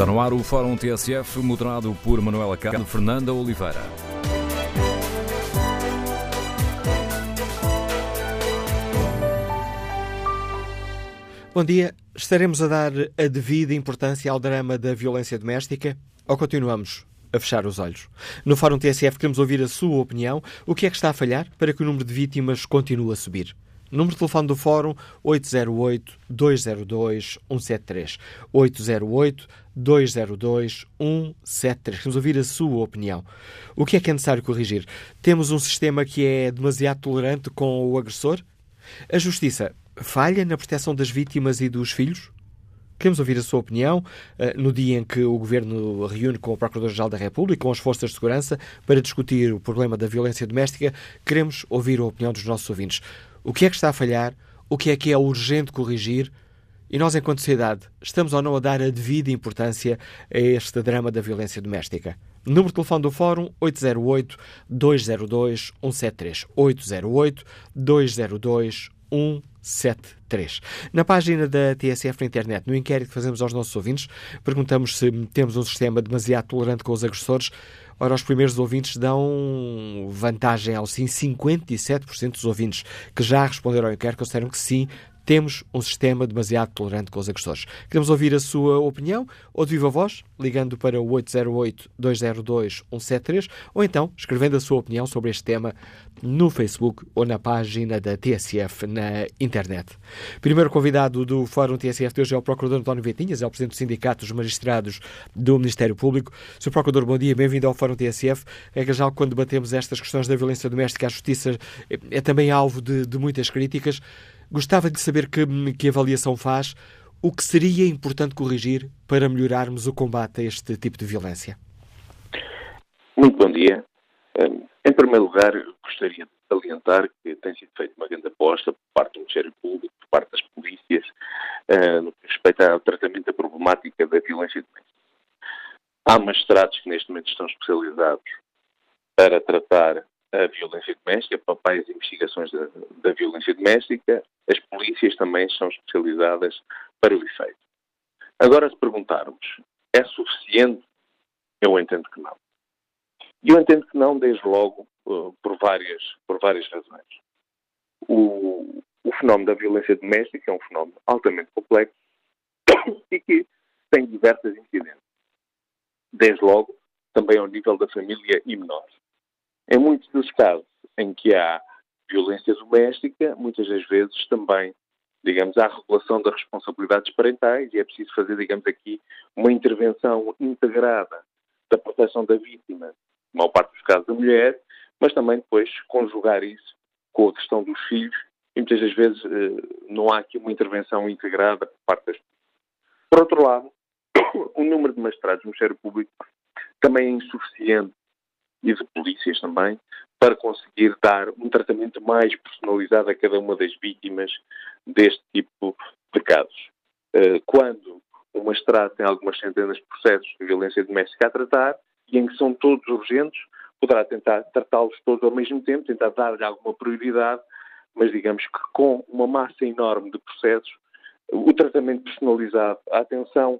Está no ar o Fórum TSF, moderado por Manuela Cado Fernanda Oliveira. Bom dia. Estaremos a dar a devida importância ao drama da violência doméstica ou continuamos a fechar os olhos? No Fórum TSF queremos ouvir a sua opinião. O que é que está a falhar para que o número de vítimas continue a subir? Número de telefone do Fórum 808-202-173. 808-202-173. Queremos ouvir a sua opinião. O que é que é necessário corrigir? Temos um sistema que é demasiado tolerante com o agressor? A Justiça falha na proteção das vítimas e dos filhos? Queremos ouvir a sua opinião no dia em que o Governo reúne com o Procurador-Geral da República, com as forças de segurança, para discutir o problema da violência doméstica. Queremos ouvir a opinião dos nossos ouvintes. O que é que está a falhar? O que é que é urgente corrigir? E nós, enquanto sociedade, estamos ou não a dar a devida importância a este drama da violência doméstica? Número de telefone do Fórum 808-202-173. 808-202-173. Na página da TSF na internet, no inquérito que fazemos aos nossos ouvintes, perguntamos se temos um sistema demasiado tolerante com os agressores. Ora, os primeiros ouvintes dão vantagem ao sim. 57% dos ouvintes que já responderam ao inquérito consideram que sim, temos um sistema demasiado tolerante com os agressores. Queremos ouvir a sua opinião, ou de viva voz, ligando para o 808-202-173, ou então escrevendo a sua opinião sobre este tema no Facebook ou na página da TSF na internet. Primeiro convidado do Fórum TSF de hoje é o Procurador António Vetinhas, é o Presidente do Sindicato dos Magistrados do Ministério Público. Sr. Procurador, bom dia, bem-vindo ao Fórum TSF. É que já quando debatemos estas questões da violência doméstica, a Justiça é também alvo de, de muitas críticas. Gostava de saber que, que avaliação faz, o que seria importante corrigir para melhorarmos o combate a este tipo de violência. Muito bom dia. Em primeiro lugar, gostaria de salientar que tem sido feita uma grande aposta por parte do Ministério Público, por parte das polícias, no que respeita ao tratamento da problemática da violência doméstica. Há magistrados que neste momento estão especializados para tratar a violência doméstica, papéis e investigações da, da, violência doméstica, as polícias também são especializadas para o efeito. Agora, se perguntarmos, é suficiente? Eu entendo que não. E eu entendo que não, desde logo, por várias, por várias razões. O, o fenómeno da violência doméstica é um fenómeno altamente complexo e que tem diversas incidências. Desde logo, também ao nível da família e menores. Em muitos dos casos em que há violência doméstica, muitas das vezes também, digamos, há regulação das responsabilidades parentais e é preciso fazer, digamos, aqui uma intervenção integrada da proteção da vítima, na maior parte dos casos da mulher, mas também depois conjugar isso com a questão dos filhos e muitas das vezes não há aqui uma intervenção integrada por parte das Por outro lado, o número de magistrados no Ministério Público também é insuficiente e de polícias também, para conseguir dar um tratamento mais personalizado a cada uma das vítimas deste tipo de casos. Quando o magistrado tem algumas centenas de processos de violência doméstica a tratar e em que são todos urgentes, poderá tentar tratá-los todos ao mesmo tempo, tentar dar-lhe alguma prioridade, mas digamos que com uma massa enorme de processos, o tratamento personalizado, a atenção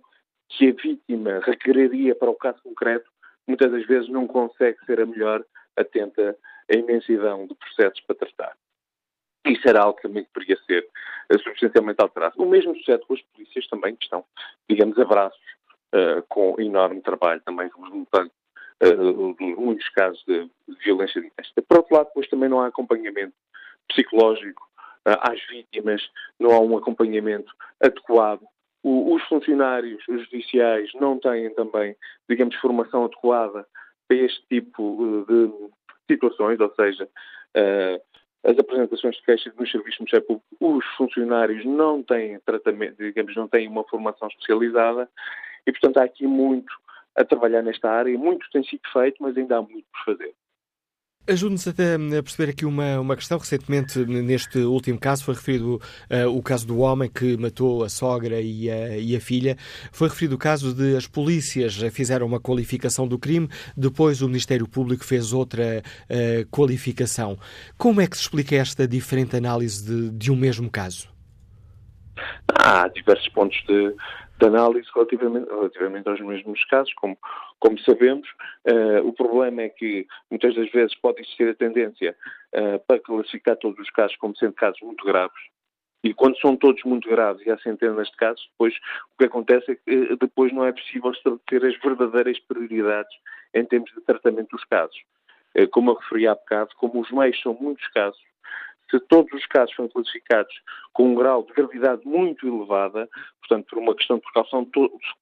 que a vítima requeriria para o caso concreto, muitas das vezes não consegue ser a melhor atenta à imensidão de processos para tratar. Isso era algo que também poderia ser substancialmente alterado. O mesmo sucede com as polícias também, que estão, digamos, a braços, uh, com enorme trabalho também resultante uh, de muitos casos de, de violência doméstica. Por outro lado, depois também não há acompanhamento psicológico uh, às vítimas, não há um acompanhamento adequado os funcionários judiciais não têm também, digamos, formação adequada para este tipo de situações, ou seja, as apresentações de queixas nos serviços do Ministério Público, os funcionários não têm tratamento, digamos, não têm uma formação especializada e, portanto, há aqui muito a trabalhar nesta área. Muito tem sido feito, mas ainda há muito por fazer. Ajude-nos até a perceber aqui uma, uma questão. Recentemente, neste último caso, foi referido uh, o caso do homem que matou a sogra e a, e a, filha. Foi referido o caso de as polícias fizeram uma qualificação do crime, depois o Ministério Público fez outra uh, qualificação. Como é que se explica esta diferente análise de, de um mesmo caso? Há diversos pontos de, de análise relativamente, relativamente aos mesmos casos. Como, como sabemos, uh, o problema é que muitas das vezes pode existir a tendência uh, para classificar todos os casos como sendo casos muito graves. E quando são todos muito graves e há centenas de casos, depois o que acontece é que uh, depois não é possível estabelecer as verdadeiras prioridades em termos de tratamento dos casos. Como eu referi há bocado, como os meios são muitos casos, se todos os casos forem classificados com um grau de gravidade muito elevada, portanto, por uma questão de precaução,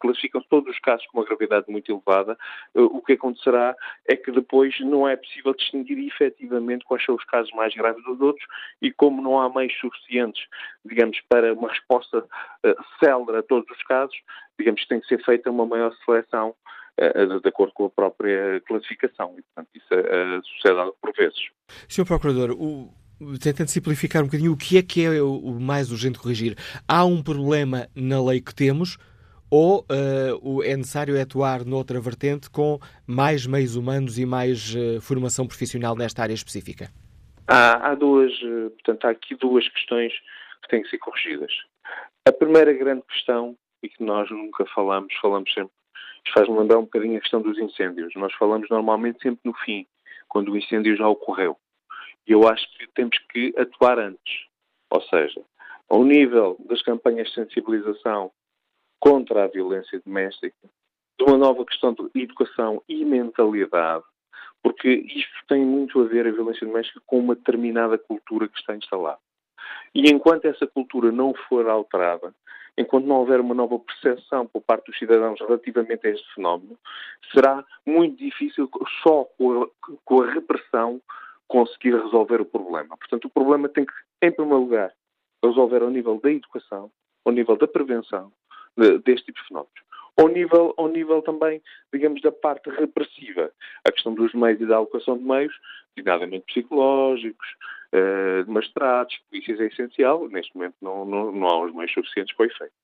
classificam todos os casos com uma gravidade muito elevada, eh, o que acontecerá é que depois não é possível distinguir efetivamente quais são os casos mais graves dos outros e como não há meios suficientes, digamos, para uma resposta uh, célere a todos os casos, digamos que tem que ser feita uma maior seleção uh, de acordo com a própria classificação. E, portanto, isso uh, sucede por vezes. Sr. Procurador, o, tentando simplificar um bocadinho, o que é que é o mais urgente corrigir? Há um problema na lei que temos ou uh, é necessário atuar noutra vertente com mais meios humanos e mais uh, formação profissional nesta área específica? Há, há duas, uh, portanto, há aqui duas questões que têm que ser corrigidas. A primeira grande questão, e que nós nunca falamos, falamos sempre, faz-me lembrar um bocadinho a questão dos incêndios. Nós falamos normalmente sempre no fim, quando o incêndio já ocorreu. E eu acho que temos que atuar antes. Ou seja, ao nível das campanhas de sensibilização contra a violência doméstica, de uma nova questão de educação e mentalidade, porque isto tem muito a ver, a violência doméstica, com uma determinada cultura que está instalada. E enquanto essa cultura não for alterada, enquanto não houver uma nova percepção por parte dos cidadãos relativamente a este fenómeno, será muito difícil, só com a, com a repressão, conseguir resolver o problema. Portanto, o problema tem que, em primeiro lugar, resolver ao nível da educação, ao nível da prevenção de, deste tipo de fenómenos. Ao nível, ao nível também, digamos, da parte repressiva, a questão dos meios e da alocação de meios, designadamente psicológicos, eh, de magistrados, polícias é essencial. Neste momento não, não, não há os meios suficientes para o efeito.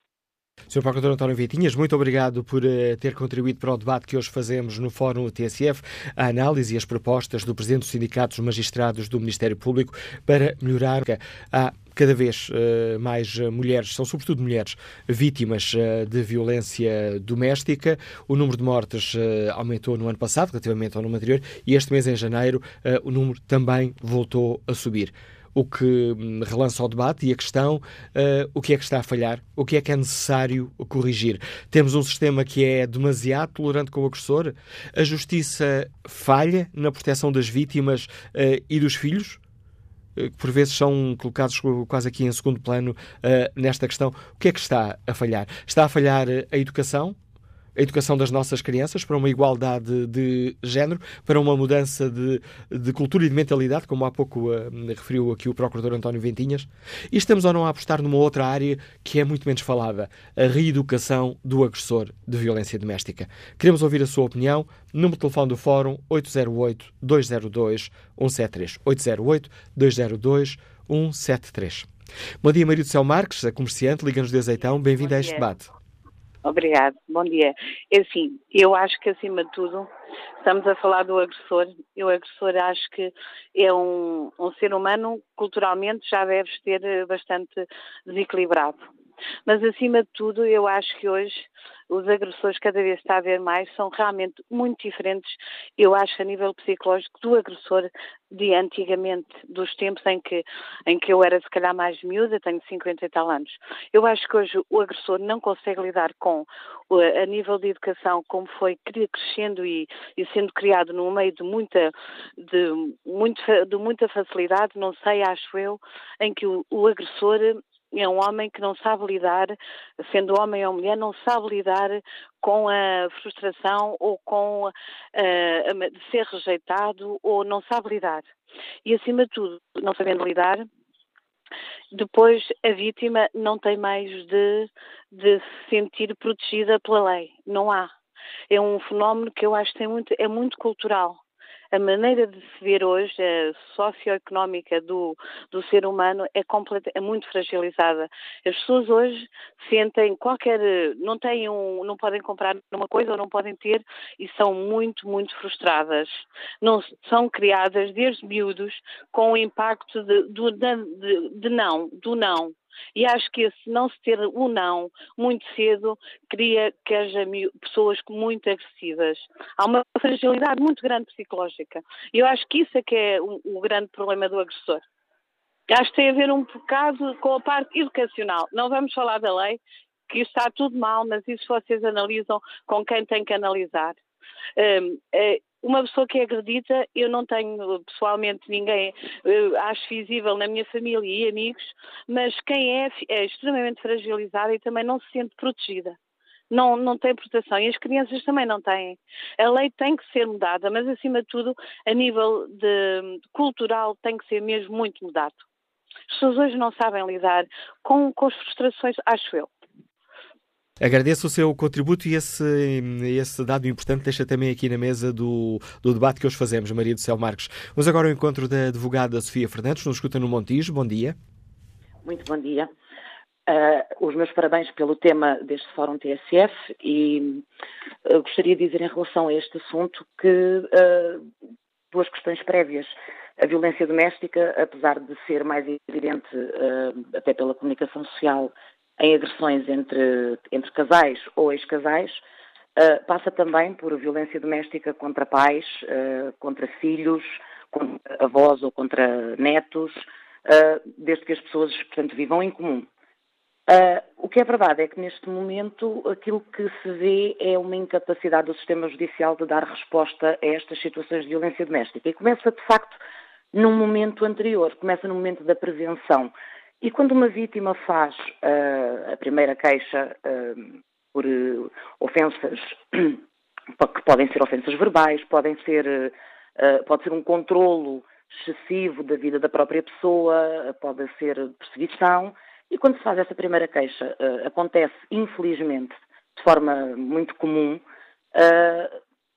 Sr. Procurador António Vitinhas, muito obrigado por uh, ter contribuído para o debate que hoje fazemos no Fórum TSF, a análise e as propostas do Presidente dos Sindicatos Magistrados do Ministério Público para melhorar a cada vez uh, mais mulheres, são sobretudo mulheres, vítimas de violência doméstica. O número de mortes aumentou no ano passado, relativamente ao ano anterior, e este mês, em janeiro, o número também voltou a subir o que hum, relança o debate e a questão uh, o que é que está a falhar, o que é que é necessário corrigir. Temos um sistema que é demasiado tolerante com o agressor, a justiça falha na proteção das vítimas uh, e dos filhos, eh, que por vezes são colocados quase aqui em segundo plano nesta questão. O que é que está a falhar? Está a falhar a educação? A educação das nossas crianças para uma igualdade de género, para uma mudança de, de cultura e de mentalidade, como há pouco uh, referiu aqui o Procurador António Ventinhas. E estamos ou não a apostar numa outra área que é muito menos falada, a reeducação do agressor de violência doméstica. Queremos ouvir a sua opinião. Número de telefone do Fórum 808-202-173. 808-202-173. Bom dia, Maria do Céu Marques, a comerciante, Liga-nos de Azeitão. Bem-vindo a este debate. Obrigado, bom dia. É assim, eu acho que acima de tudo estamos a falar do agressor. E o agressor acho que é um, um ser humano culturalmente já deve ter bastante desequilibrado. Mas acima de tudo, eu acho que hoje os agressores, cada vez está a ver mais, são realmente muito diferentes, eu acho, a nível psicológico, do agressor de antigamente, dos tempos em que, em que eu era se calhar mais miúda, tenho 50 e tal anos. Eu acho que hoje o agressor não consegue lidar com, a nível de educação, como foi crescendo e, e sendo criado num meio de muita, de, muito, de muita facilidade, não sei, acho eu, em que o, o agressor é um homem que não sabe lidar, sendo homem ou mulher, não sabe lidar com a frustração ou com uh, ser rejeitado ou não sabe lidar. E acima de tudo, não sabendo lidar, depois a vítima não tem meios de, de se sentir protegida pela lei. Não há. É um fenómeno que eu acho que muito, é muito cultural a maneira de se ver hoje, a socioeconómica do, do ser humano, é, é muito fragilizada. As pessoas hoje sentem qualquer. não têm um, não podem comprar uma coisa ou não podem ter e são muito, muito frustradas. Não, são criadas desde miúdos com o impacto de, de, de não, do não E acho que esse não se ter o não muito cedo cria que haja pessoas muito agressivas. Há uma fragilidade muito grande psicológica. E eu acho que isso é que é o, o grande problema do agressor. Acho que tem a ver um bocado com a parte educacional. Não vamos falar da lei, que está tudo mal, mas isso vocês analisam com quem tem que analisar. Um, é, uma pessoa que é agredida, eu não tenho pessoalmente ninguém, acho visível na minha família e amigos, mas quem é, é extremamente fragilizada e também não se sente protegida. Não, não tem proteção e as crianças também não têm. A lei tem que ser mudada, mas acima de tudo, a nível de, cultural, tem que ser mesmo muito mudado. As pessoas hoje não sabem lidar com, com as frustrações, acho eu. Agradeço o seu contributo e esse, esse dado importante deixa também aqui na mesa do, do debate que hoje fazemos, Maria do Céu Marques. Vamos agora ao encontro da advogada Sofia Fernandes, nos escuta no Montijo. Bom dia. Muito bom dia. Uh, os meus parabéns pelo tema deste Fórum TSF e uh, gostaria de dizer em relação a este assunto que uh, duas questões prévias. A violência doméstica, apesar de ser mais evidente até pela comunicação social em agressões entre, entre casais ou ex-casais, uh, passa também por violência doméstica contra pais, uh, contra filhos, contra avós ou contra netos, uh, desde que as pessoas, portanto, vivam em comum. o que é verdade é que neste momento aquilo que se vê é uma incapacidade do sistema judicial de dar resposta a estas situações de violência doméstica. E começa, de facto, num momento anterior, começa no momento da prevenção. E quando uma vítima faz uh, a primeira queixa uh, por uh, ofensas, que podem ser ofensas verbais, podem ser, pode ser um controlo excessivo da vida da própria pessoa, pode ser perseguição, e quando se faz essa primeira queixa, acontece, infelizmente, de forma muito comum,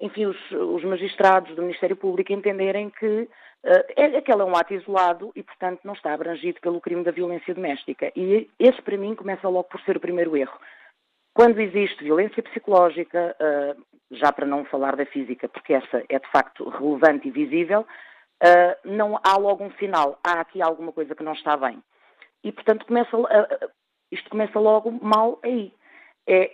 enfim, os, os magistrados do Ministério Público entenderem que Uh, aquele é um ato isolado e, portanto, não está abrangido pelo crime da violência doméstica. E esse, para mim, começa logo por ser o primeiro erro. Quando existe violência psicológica, uh, já para não falar da física, porque essa é de facto relevante e visível, uh, não há logo um sinal, há aqui alguma coisa que não está bem. E, portanto, começa, isto começa logo mal aí. É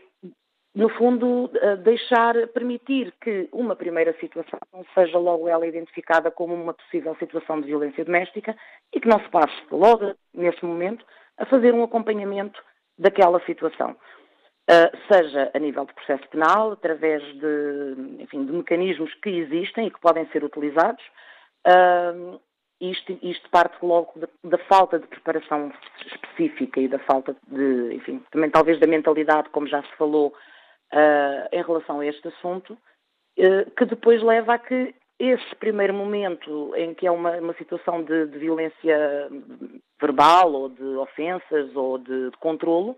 no fundo, eh, deixar, permitir que uma primeira situação seja logo ela identificada como uma possível situação de violência doméstica e que não se passe logo, nesse momento, a fazer um acompanhamento daquela situação. Uh, seja a nível de processo penal, através de, enfim, de mecanismos que existem e que podem ser utilizados, uh, isto, isto, parte logo da, da, falta de preparação específica e da falta de, enfim, também talvez da mentalidade, como já se falou, uh, em relação a este assunto, uh, que depois leva a que esse primeiro momento em que é uma, uma situação de, de, violência verbal ou de ofensas ou de, de controlo,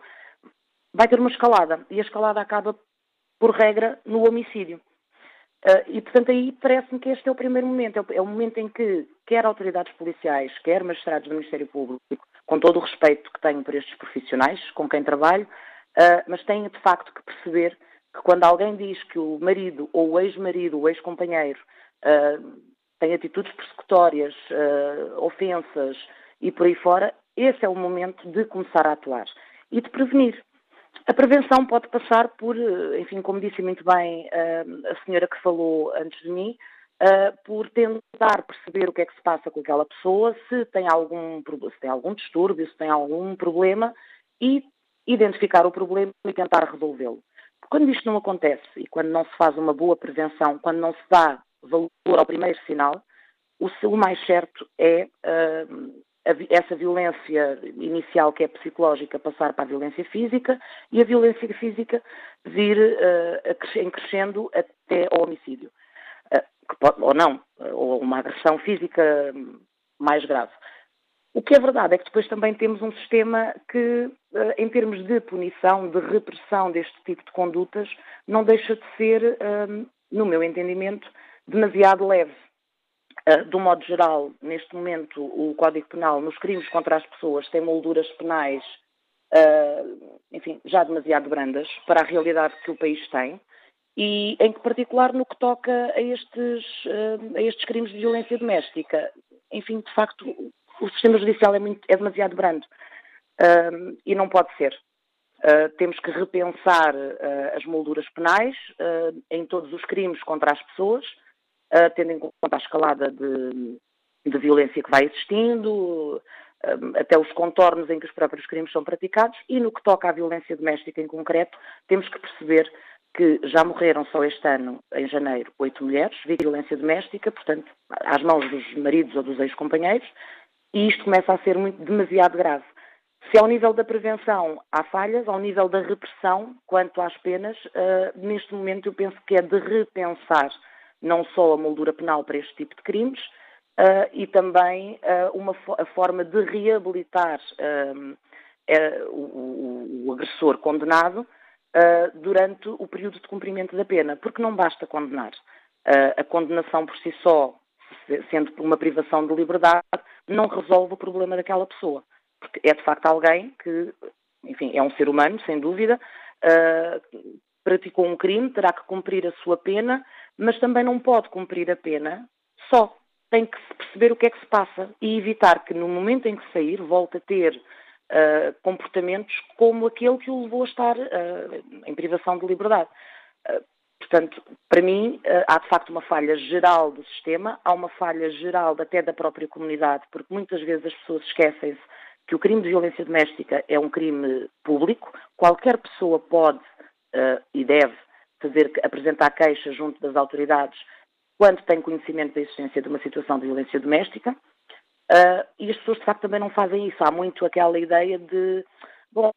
vai ter uma escalada. E a escalada acaba, por regra, no homicídio. Uh, e, portanto, aí parece-me que este é o primeiro momento. É o, é o, momento em que, quer autoridades policiais, quer magistrados do Ministério Público, com todo o respeito que tenho por estes profissionais, com quem trabalho, Uh, mas têm de facto que perceber que quando alguém diz que o marido ou o ex-marido, o ex-companheiro, uh, tem atitudes persecutórias, uh, ofensas e por aí fora, esse é o momento de começar a atuar e de prevenir. A prevenção pode passar por, enfim, como disse muito bem a senhora que falou antes de mim, por tentar perceber o que é que se passa com aquela pessoa, se tem algum, se tem algum distúrbio, se tem algum problema e identificar o problema e tentar resolvê-lo. Quando isto não acontece e quando não se faz uma boa prevenção, quando não se dá valor ao primeiro sinal, o, mais certo é uh, a, essa violência inicial que é psicológica passar para a violência física e a violência física vir uh, em crescendo até ao homicídio. Uh, pode, ou não, ou uma agressão física mais grave. O que é verdade é que depois também temos um sistema que, eh, em termos de punição, de repressão deste tipo de condutas, não deixa de ser, eh, no meu entendimento, demasiado leve. Eh, um modo geral, neste momento, o Código Penal, nos crimes contra as pessoas, tem molduras penais, enfim, já demasiado brandas para a realidade que o país tem e em particular no que toca a estes, a estes crimes de violência doméstica. Enfim, de facto, o sistema judicial é, muito, é demasiado brando. uh, e não pode ser. Uh, temos que repensar uh, as molduras penais uh, em todos os crimes contra as pessoas, tendo em conta a escalada de, de violência que vai existindo, até os contornos em que os próprios crimes são praticados, e no que toca à violência doméstica em concreto, temos que perceber que já morreram só este ano, em janeiro, oito mulheres, de violência doméstica, portanto, às mãos dos maridos ou dos ex-companheiros, e isto começa a ser muito, demasiado grave. Se ao nível da prevenção há falhas, ao nível da repressão, quanto às penas, uh, neste momento eu penso que é de repensar não só a moldura penal para este tipo de crimes, uh, e também uh, uma a forma de reabilitar o, o, agressor condenado durante o período de cumprimento da pena, porque não basta condenar. a condenação por si só, sendo uma privação de liberdade, não resolve o problema daquela pessoa porque é de facto alguém que, enfim, é um ser humano, sem dúvida, uh, praticou um crime, terá que cumprir a sua pena, mas também não pode cumprir a pena só. Tem que perceber o que é que se passa e evitar que no momento em que sair volte a ter uh, comportamentos como aquele que o levou a estar uh, em privação de liberdade. Portanto, para mim, há de facto uma falha geral do sistema, há uma falha geral até da própria comunidade, porque muitas vezes as pessoas esquecem-se que o crime de violência doméstica é um crime público, qualquer pessoa pode uh, e deve fazer, apresentar queixa junto das autoridades quando tem conhecimento da existência de uma situação de violência doméstica. Uh, e as pessoas, de facto, também não fazem isso. Há muito aquela ideia de, bom,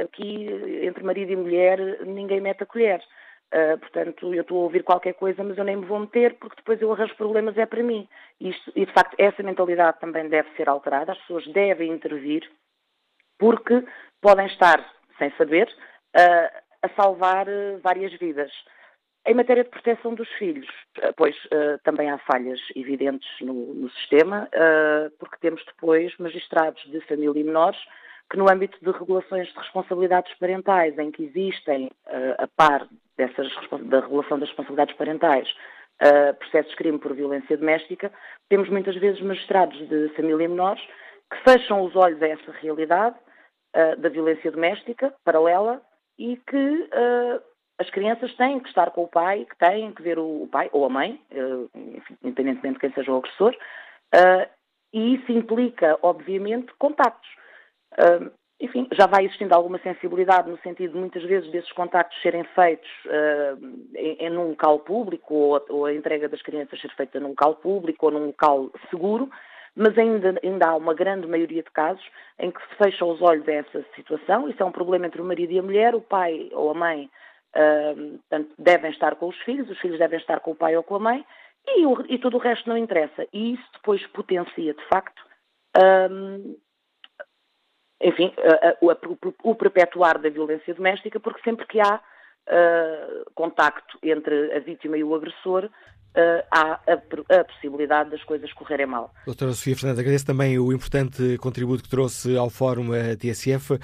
aqui entre marido e mulher ninguém mete a colher. Uh, portanto, eu estou a ouvir qualquer coisa, mas eu nem me vou meter, porque depois eu arranjo problemas é para mim. Isto, e, de facto, essa mentalidade também deve ser alterada. As pessoas devem intervir, porque podem estar, sem saber, uh, a salvar uh, várias vidas. Em matéria de proteção dos filhos, pois também há falhas evidentes no, no sistema, porque temos depois magistrados de família e menores que no âmbito de regulações de responsabilidades parentais, em que existem, a par dessas, da regulação das responsabilidades parentais, uh, processos de crime por violência doméstica, temos muitas vezes magistrados de família menores que fecham os olhos a essa realidade uh, da violência doméstica paralela e que uh, as crianças têm que estar com o pai, que têm que ver o, pai ou a mãe, enfim, independentemente de quem seja o agressor, e isso implica, obviamente, contactos enfim, já vai existindo alguma sensibilidade no sentido muitas vezes desses contactos serem feitos uh, em, em um local público ou, ou, a entrega das crianças ser feita num local público ou num local seguro, mas ainda, ainda há uma grande maioria de casos em que se fecham os olhos a essa situação. Isso é um problema entre o marido e a mulher, o pai ou a mãe uh, portanto, devem estar com os filhos, os filhos devem estar com o pai ou com a mãe e, o, e tudo o resto não interessa. E isso depois potencia, de facto, uh, enfim, o, o, perpetuar da violência doméstica, porque sempre que há uh, contacto entre a vítima e o agressor, uh, há a, a, possibilidade das coisas correrem mal. Doutora Sofia Fernandes, agradeço também o importante contributo que trouxe ao Fórum eh, TSF, uh,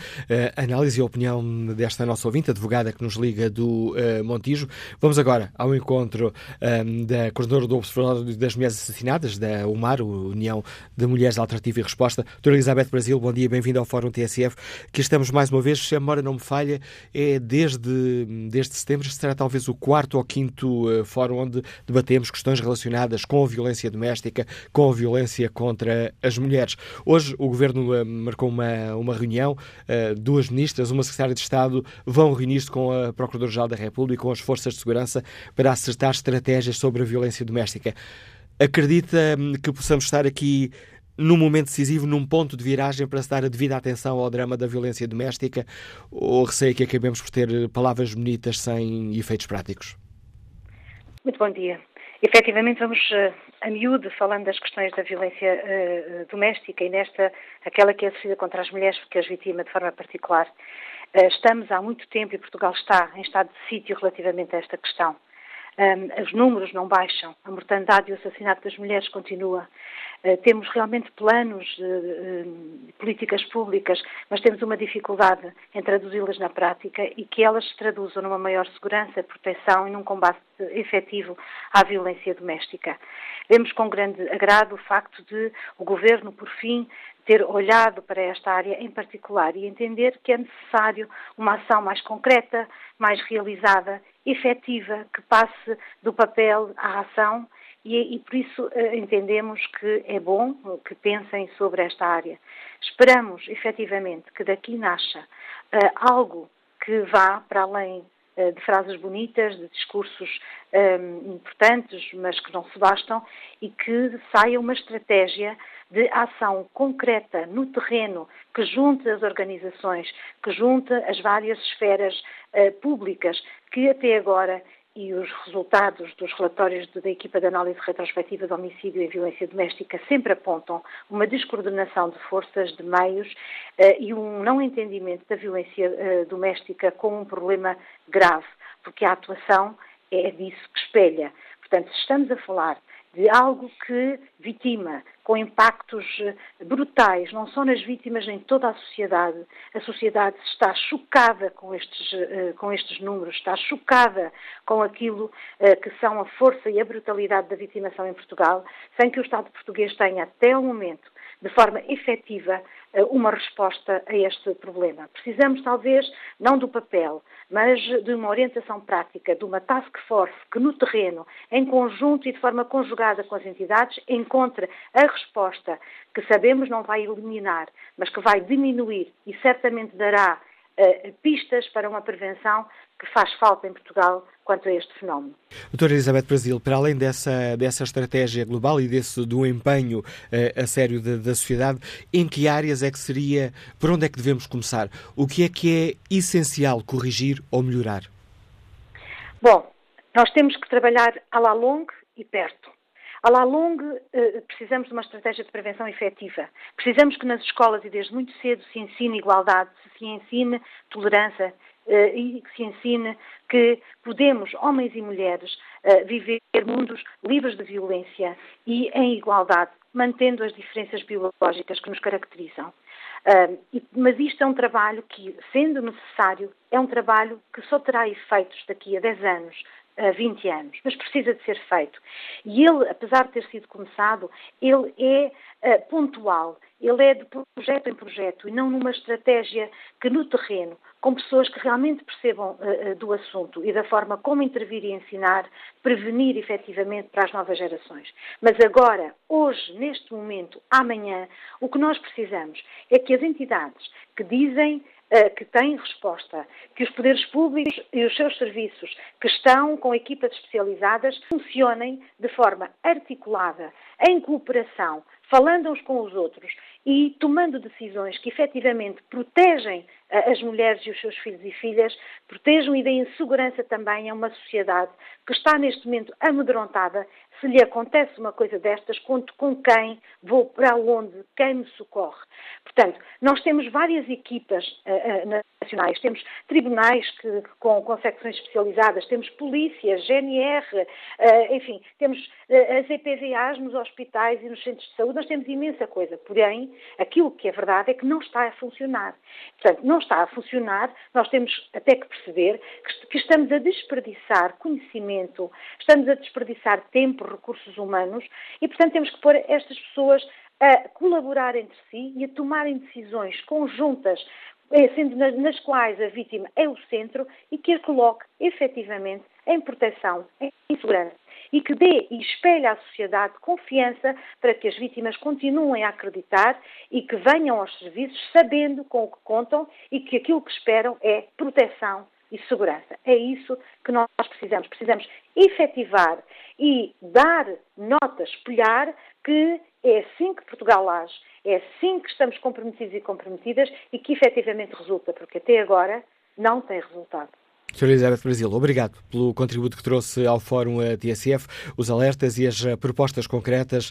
análise e opinião desta nossa ouvinte, advogada que nos liga do uh, Montijo. Vamos agora ao encontro um, da coordenadora do Observatório das Mulheres Assassinadas, da UMAR, União de Mulheres Alternativa e Resposta. Doutora Elizabeth Brasil, bom dia, bem-vinda ao Fórum TSF. Que estamos mais uma vez, se a memória não me falha, é desde, desde setembro, será talvez o quarto ou quinto fórum onde debatemos temos questões relacionadas com a violência doméstica, com a violência contra as mulheres. Hoje o Governo eh, marcou uma, uma reunião, eh, duas ministras, uma secretária de Estado vão reunir-se com a Procuradora-Geral da República e com as forças de segurança para acertar estratégias sobre a violência doméstica. Acredita hum, que possamos estar aqui num momento decisivo, num ponto de viragem para se dar a devida atenção ao drama da violência doméstica ou receio que acabemos por ter palavras bonitas sem efeitos práticos? Muito bom dia. Efetivamente, vamos uh, a miúdo falando das questões da violência uh, doméstica e nesta, aquela que é sofrida contra as mulheres, que as vitima de forma particular. Uh, estamos há muito tempo, e Portugal está em estado de sítio relativamente a esta questão. Os números não baixam, a mortandade e o assassinato das mulheres continua. Uh, temos realmente planos, uh, uh, políticas públicas, mas temos uma dificuldade em traduzi-las na prática e que elas se traduzam numa maior segurança, proteção e num combate efetivo à violência doméstica. Vemos com grande agrado o facto de o Governo, por fim, ter olhado para esta área em particular e entender que é necessário uma ação mais concreta, mais realizada, efetiva, que passe do papel à ação e, e, por isso uh, entendemos que é bom que pensem sobre esta área. Esperamos, efetivamente, que daqui nasça uh, algo que vá para além de frases bonitas, de discursos um, importantes, mas que não se bastam, e que saia uma estratégia de ação concreta no terreno que junte as organizações, que junte as várias esferas públicas que até agora e os resultados dos relatórios da equipa de análise retrospectiva de homicídio e violência doméstica sempre apontam uma descoordenação de forças, de meios uh, e um não entendimento da violência uh, doméstica como um problema grave, porque a atuação é disso que espelha. Portanto, se estamos a falar de algo que vitima, com impactos eh, brutais, não só nas vítimas, em toda a sociedade. A sociedade está chocada com estes, eh, com estes números, está chocada com aquilo eh, que são a força e a brutalidade da vitimação em Portugal, sem que o Estado português tenha, até o momento, de forma efetiva, uma resposta a este problema. Precisamos, talvez, não do papel, mas de uma orientação prática, de uma task force que no terreno, em conjunto e de forma conjugada com as entidades, encontre a resposta que sabemos não vai eliminar, mas que vai diminuir e certamente dará pistas para uma prevenção que faz falta em Portugal quanto a este fenómeno. Doutora Elizabeth Brasil, para além dessa, dessa estratégia global e desse do empenho uh, a sério da, da, sociedade, em que áreas é que seria, por onde é que devemos começar? O que é que é essencial corrigir ou melhorar? Bom, nós temos que trabalhar a la longue e perto. A la longue, eh, precisamos de uma estratégia de prevenção efetiva. Precisamos que nas escolas e desde muito cedo se ensine igualdade, se ensine tolerância, Uh, e que se ensine que podemos, homens e mulheres, uh, viver mundos livres de violência e em igualdade, mantendo as diferenças biológicas que nos caracterizam. Mas isto é um trabalho que, sendo necessário, é um trabalho que só terá efeitos daqui a 10 anos, a 20 anos, mas precisa de ser feito. E ele, apesar de ter sido começado, ele é uh, pontual, ele é de projeto em projeto e não numa estratégia que no terreno, com pessoas que realmente percebam uh, do assunto e da forma como intervir e ensinar, prevenir efetivamente para as novas gerações. Mas agora, hoje, neste momento, amanhã, o que nós precisamos é que as entidades que dizem eh, que têm resposta, que os poderes públicos e os seus serviços que estão com equipas especializadas funcionem de forma articulada, em cooperação, falando uns com os outros e tomando decisões que efetivamente protegem eh, as mulheres e os seus filhos e filhas, protejam e deem segurança também a uma sociedade que está neste momento amedrontada. Se lhe acontece uma coisa destas, conto com quem, vou para onde, quem me socorre. Portanto, nós temos várias equipas uh, uh, nacionais, temos tribunais que, com, com secções especializadas, temos polícia, GNR, uh, enfim, temos as EPVAs nos hospitais e nos centros de saúde, nós temos imensa coisa. Porém, aquilo que é verdade é que não está a funcionar. Portanto, não está a funcionar, nós temos até que perceber que, que estamos a desperdiçar conhecimento, estamos a desperdiçar tempo, recursos humanos e, portanto, temos que pôr estas pessoas a colaborar entre si e a tomarem decisões conjuntas, eh, sendo nas, nas quais a vítima é o centro e que a coloque efetivamente em proteção, em segurança e que dê e espelhe à sociedade confiança para que as vítimas continuem a acreditar e que venham aos serviços sabendo com o que contam e que aquilo que esperam é proteção e segurança. É isso que nós precisamos. Precisamos efetivar e dar notas, espelhar que é assim que Portugal age, é assim que estamos comprometidos e comprometidas e que efetivamente resulta, porque até agora não tem resultado. Sra. Elizabeth Brasil, obrigado pelo contributo que trouxe ao Fórum TSF, os alertas e as eh, propostas concretas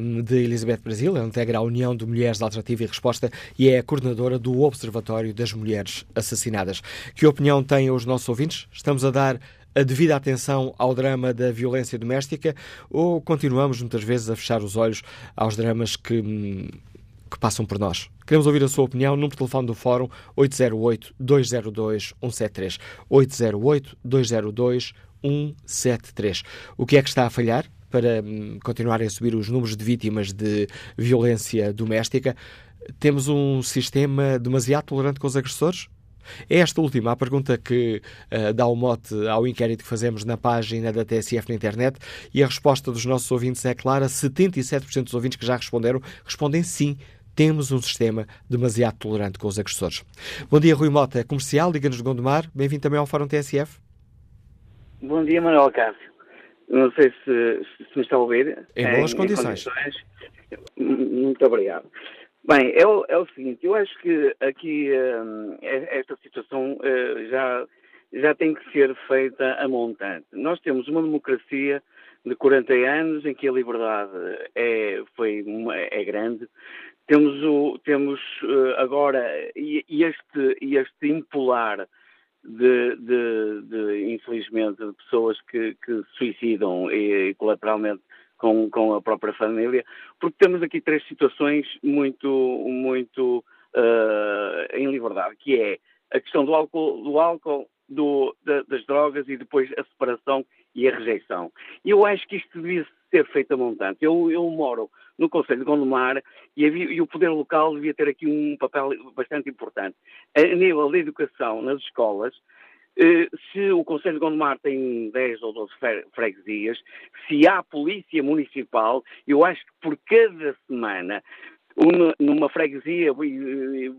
um, de Elizabeth Brasil. Ela integra a União de Mulheres de Alternativa e Resposta e é a coordenadora do Observatório das Mulheres Assassinadas. Que opinião têm os nossos ouvintes? Estamos a dar a devida atenção ao drama da violência doméstica ou continuamos muitas vezes a fechar os olhos aos dramas que hum, que passam por nós. Queremos ouvir a sua opinião. Número de telefone do Fórum 808-202-173. 808-202-173. O que é que está a falhar para hum, continuarem a subir os números de vítimas de violência doméstica? Temos um sistema demasiado tolerante com os agressores? É esta última a pergunta que uh, dá o mote ao inquérito que fazemos na página da TSF na internet e a resposta dos nossos ouvintes é clara: 77% dos ouvintes que já responderam respondem sim. Temos um sistema demasiado tolerante com os agressores. Bom dia, Rui Mota, comercial, Liga-nos de Gondomar. Bem-vindo também ao Fórum TSF. Bom dia, Manuel Cássio. Não sei se, se me está a ouvir. Em boas em, condições. Em condições. Muito obrigado. Bem, é o, é o seguinte, eu acho que aqui uh, esta situação uh, já, já tem que ser feita a montante. Nós temos uma democracia de 40 anos em que a liberdade é, foi, é grande. Temos, o, temos uh, agora este, este impolar de, de, de, infelizmente, de pessoas que, que se suicidam e, e colateralmente com, com a própria família, porque temos aqui três situações muito, muito uh, em liberdade, que é a questão do álcool, do álcool do, da, das drogas e depois a separação e a rejeição. Eu acho que isto devia ser feito a montante. Eu, eu moro no Conselho de Gondomar e, havia, e, o poder local devia ter aqui um papel bastante importante. A nível da educação nas escolas, se o Conselho de Gondomar tem 10 ou 12 freguesias, se há polícia municipal, eu acho que por cada semana uma, numa freguesia,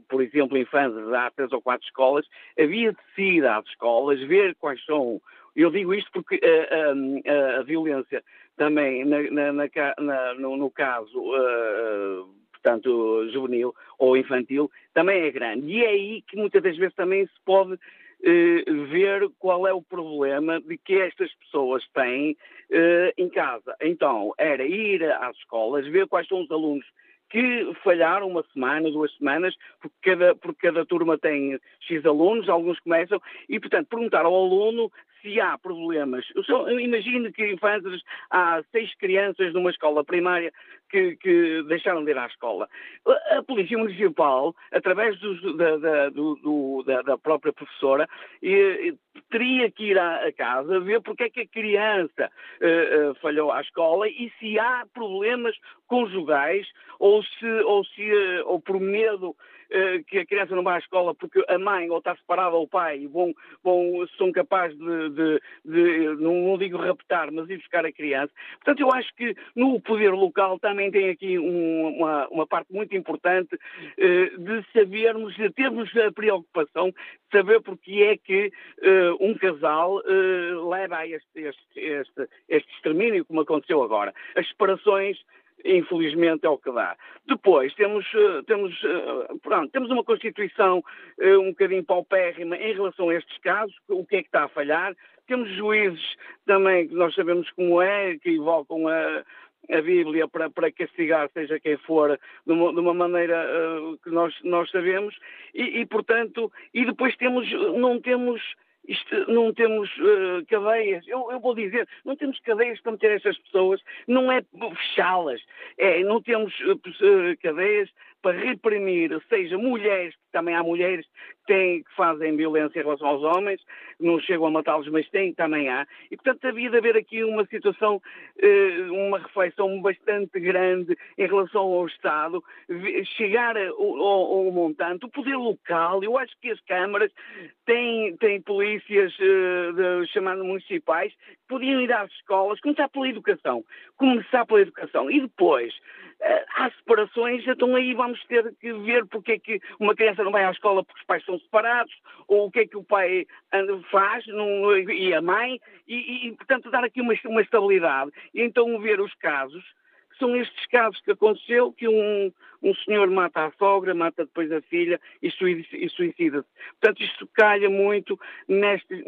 por exemplo, em Fanzas, há três ou quatro escolas, havia de ir às escolas, ver quais são. Eu digo isto porque a, a, a violência também, na, na, na, no, no, caso, uh, portanto, juvenil ou infantil, também é grande. E é aí que muitas das vezes também se pode eh, ver qual é o problema de que estas pessoas têm eh, em casa. Então, era ir às escolas, ver quais são os alunos que falharam uma semana, duas semanas, porque cada, porque cada turma tem X alunos, alguns começam, e, portanto, perguntar ao aluno se há problemas. Imagino que em Fanzas há seis crianças numa escola primária que, que, deixaram de ir à escola. A Polícia Municipal, através do, da, da, do, da, da, própria professora, e, teria que ir à, casa ver porque é que a criança uh, uh, falhou à escola e se há problemas conjugais ou se, ou se uh, ou por medo que a criança não vai à escola porque a mãe ou está separada ou o pai vão, vão, são capazes de, de, de não, não, digo raptar, mas ir buscar a criança. Portanto, eu acho que no poder local também tem aqui um, uma, uma parte muito importante uh, de sabermos, de termos a preocupação de saber porque é que uh, um casal leva a este, este, este, este extermínio, como aconteceu agora. As separações infelizmente é o que dá. Depois temos, eh, temos, eh, pronto, temos uma Constituição eh, um bocadinho paupérrima em relação a estes casos, o que é que está a falhar. Temos juízes também, que nós sabemos como é, que invocam a, a Bíblia para, para castigar seja quem for, de uma, de uma maneira uh, que nós, nós sabemos, e, e, portanto, e depois temos, não temos isto, não temos uh, cadeias, eu, eu, vou dizer, não temos cadeias para meter essas pessoas, não é fechá-las, é, não temos uh, cadeias para reprimir, seja mulheres, também há mulheres que, que fazem violência em relação aos homens, não chegam a matá-los, mas têm, também há. E, portanto, havia de haver aqui uma situação, eh, uma reflexão bastante grande em relação ao Estado, chegar ao, ao montante, o poder local, eu acho que as câmaras têm, têm polícias uh, chamadas municipais, podiam ir às escolas, começar pela educação, começar pela educação, e depois uh, há separações, então aí vamos ter que ver porque é que uma criança não vai à escola porque os pais são separados, ou o que é que o pai faz não, e a mãe, e, e, portanto dar aqui uma, uma estabilidade. E então ver os casos, são estes casos que aconteceu, que um, um senhor mata a sogra, mata depois a filha e suicida-se. Portanto, isto calha muito nestes,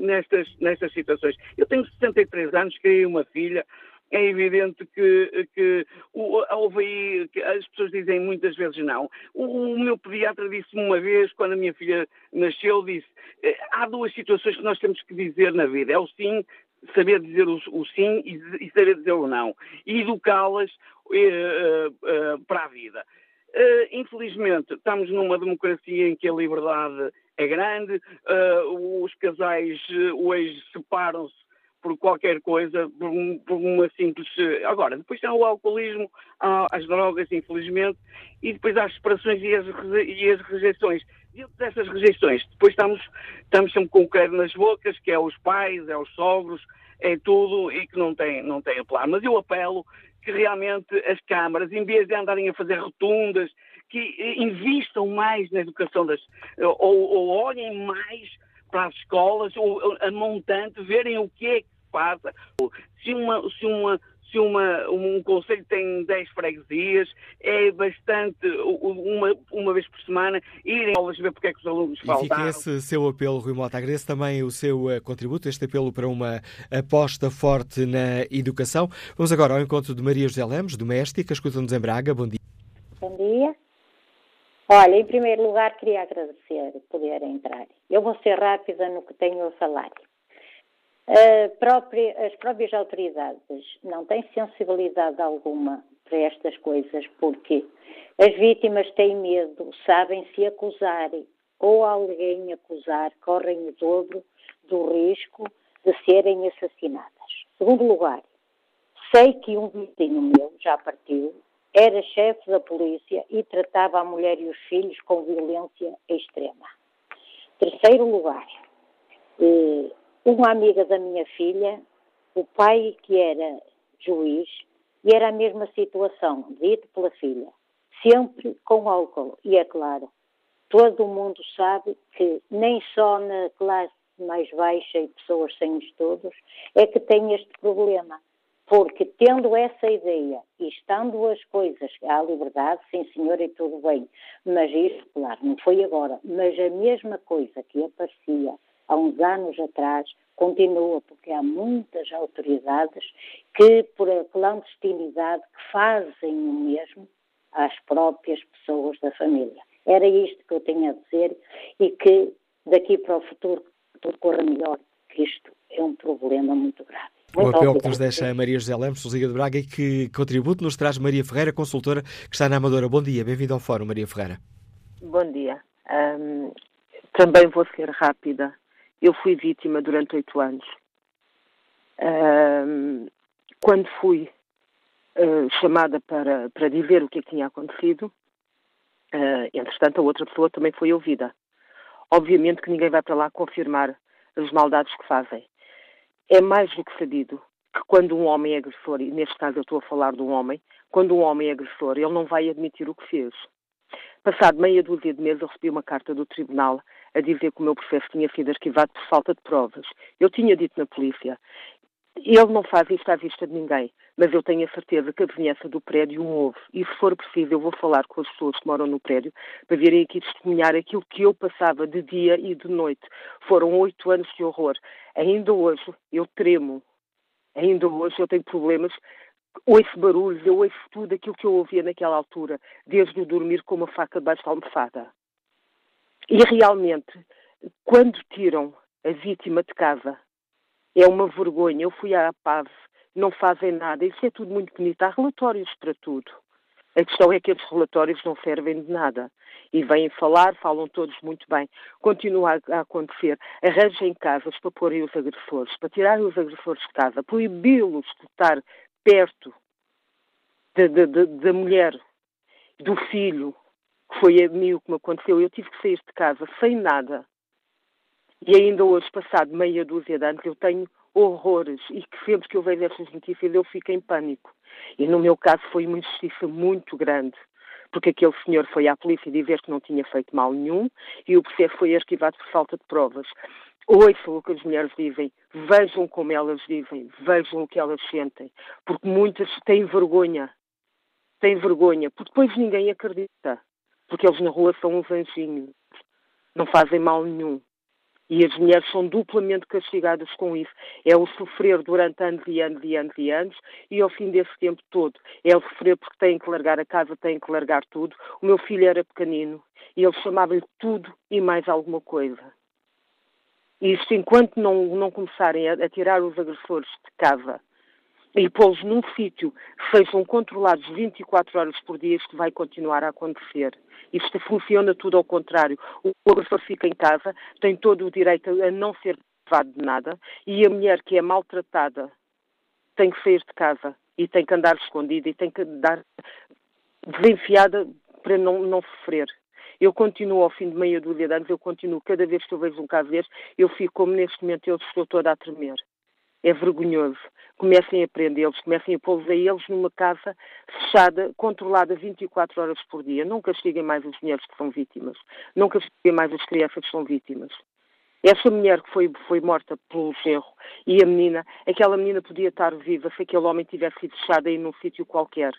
nestas, nestas situações. Eu tenho 63 anos, criei uma filha, é evidente que, que houve aí, que as pessoas dizem muitas vezes não. O, o meu pediatra disse-me uma vez, quando a minha filha nasceu, disse, eh, há duas situações que nós temos que dizer na vida, é o sim, saber dizer o, o sim e, e, saber dizer o não, e educá-las eh, eh, para a vida. Uh, infelizmente, estamos numa democracia em que a liberdade é grande, uh, os casais uh, hoje separam-se por qualquer coisa, por, um, por, uma simples. Agora, depois há o alcoolismo, há as drogas, infelizmente, e depois há as separações e as, e as rejeições. Dentro dessas rejeições, depois estamos, estamos sempre com o quero nas bocas, que é os pais, é os sogros, é tudo e que não tem, não tem apelo. Mas eu apelo que realmente as câmaras, em vez de andarem a fazer rotundas, que invistam mais na educação das. ou, ou olhem mais para as escolas, ou a montante, verem o que é que passa. Se uma, se uma, se uma, um conselho tem 10 freguesias, é bastante, uma, uma vez por semana, irem aulas ver porque é que os alunos e faltaram. fica esse seu apelo, Rui Mota. Agradeço também o seu uh, contributo, este apelo para uma aposta forte na educação. Vamos agora ao encontro de Maria José Lemos, doméstica, escuta-nos em Braga. Bom dia. Bom dia. Olha, em primeiro lugar, queria agradecer poder entrar. Eu vou ser rápida no que tenho a falar. Própria, as próprias autoridades não têm sensibilidade alguma para estas coisas, porque as vítimas têm medo, sabem se acusarem ou alguém acusar, correm o dobro do risco de serem assassinadas. Segundo lugar, sei que um vizinho meu já partiu era chefe da polícia e tratava a mulher e os filhos com violência extrema. Terceiro lugar, eh, uma amiga da minha filha, o pai que era juiz, e era a mesma situação, dito pela filha, sempre com álcool. E é claro, todo mundo sabe que nem só na classe mais baixa e pessoas sem estudos é que tem este problema. Porque tendo essa ideia e estando as coisas à liberdade, sim senhor, e tudo bem, mas isso, claro, não foi agora, mas a mesma coisa que aparecia há uns anos atrás continua, porque há muitas autoridades que, por a clandestinidade, que fazem o mesmo às próprias pessoas da família. Era isto que eu tinha a dizer e que daqui para o futuro tudo corra melhor, que isto é um problema muito grave. O apelo que nos deixa a Maria José Lemos, Liga de Braga, e que contributo nos traz Maria Ferreira, consultora que está na Amadora. Bom dia, bem-vindo ao Fórum, Maria Ferreira. Bom dia. Um, também vou ser rápida. Eu fui vítima durante oito anos. Um, quando fui uh, chamada para, para dizer o que, é que tinha acontecido, uh, entretanto, a outra pessoa também foi ouvida. Obviamente que ninguém vai para lá confirmar as maldades que fazem é mais do que sabido que quando um homem é agressor, e neste caso eu estou a falar de um homem, quando um homem é agressor, ele não vai admitir o que fez. Passado meia dúzia de meses, eu recebi uma carta do tribunal a dizer que o meu processo tinha sido arquivado por falta de provas. Eu tinha dito na polícia ele não faz isto à vista de ninguém, mas eu tenho a certeza que a vizinhança do prédio o ouve. E se for preciso, eu vou falar com as pessoas que moram no prédio para virem aqui testemunhar aquilo que eu passava de dia e de noite. Foram oito anos de horror. Ainda hoje eu tremo. Ainda hoje eu tenho problemas. Ouço barulhos, eu ouço tudo aquilo que eu ouvia naquela altura, desde o dormir com uma faca debaixo da almofada. E realmente, quando tiram a vítima de casa, é uma vergonha. Eu fui à PAV, não fazem nada. Isso é tudo muito bonito. Há relatórios para tudo. A questão é que esses relatórios não servem de nada. E vêm falar, falam todos muito bem. Continua a, acontecer. Arranjem casas para porem os agressores, para tirarem os agressores de casa, proibi-los de estar perto da mulher, do filho, foi a mim o que me aconteceu. Eu tive que sair de casa sem nada. E ainda hoje, passado meia dúzia de anos, eu tenho horrores e que sempre que eu vejo essas notícias eu fico em pânico. E no meu caso foi uma injustiça muito grande, porque aquele senhor foi à polícia dizer que não tinha feito mal nenhum e o processo foi arquivado por falta de provas. Ouçam o que as mulheres dizem, vejam como elas dizem, vejam o que elas sentem, porque muitas têm vergonha, têm vergonha, porque depois ninguém acredita, porque eles na rua são uns anjinhos, não fazem mal nenhum. E as mulheres são duplamente castigadas com isso. É o sofrer durante anos e anos e anos e anos, e ao fim desse tempo todo, é o sofrer porque têm que largar a casa, têm que largar tudo. O meu filho era pequenino e ele chamava-lhe tudo e mais alguma coisa. E isto, enquanto não, não começarem a, a tirar os agressores de casa e pô-los num sítio sejam controlados 24 horas por dia, isto vai continuar a acontecer. Isto funciona tudo ao contrário. O agressor fica em casa, tem todo o direito a não ser privado de nada e a mulher que é maltratada tem que sair de casa e tem que andar escondida e tem que andar desenfiada para não, não sofrer. Eu continuo ao fim de meia dúzia de anos, eu continuo, cada vez que eu vejo um caso deste, eu fico como neste momento eu estou toda a tremer. É vergonhoso. Comecem a prendê-los, comecem a pô-los a eles numa casa fechada, controlada 24 horas por dia. Não castiguem mais as mulheres que são vítimas. Não castiguem mais as crianças que são vítimas. Essa mulher que foi, foi morta pelo ferro e a menina, aquela menina podia estar viva se aquele homem tivesse sido fechado aí num sítio qualquer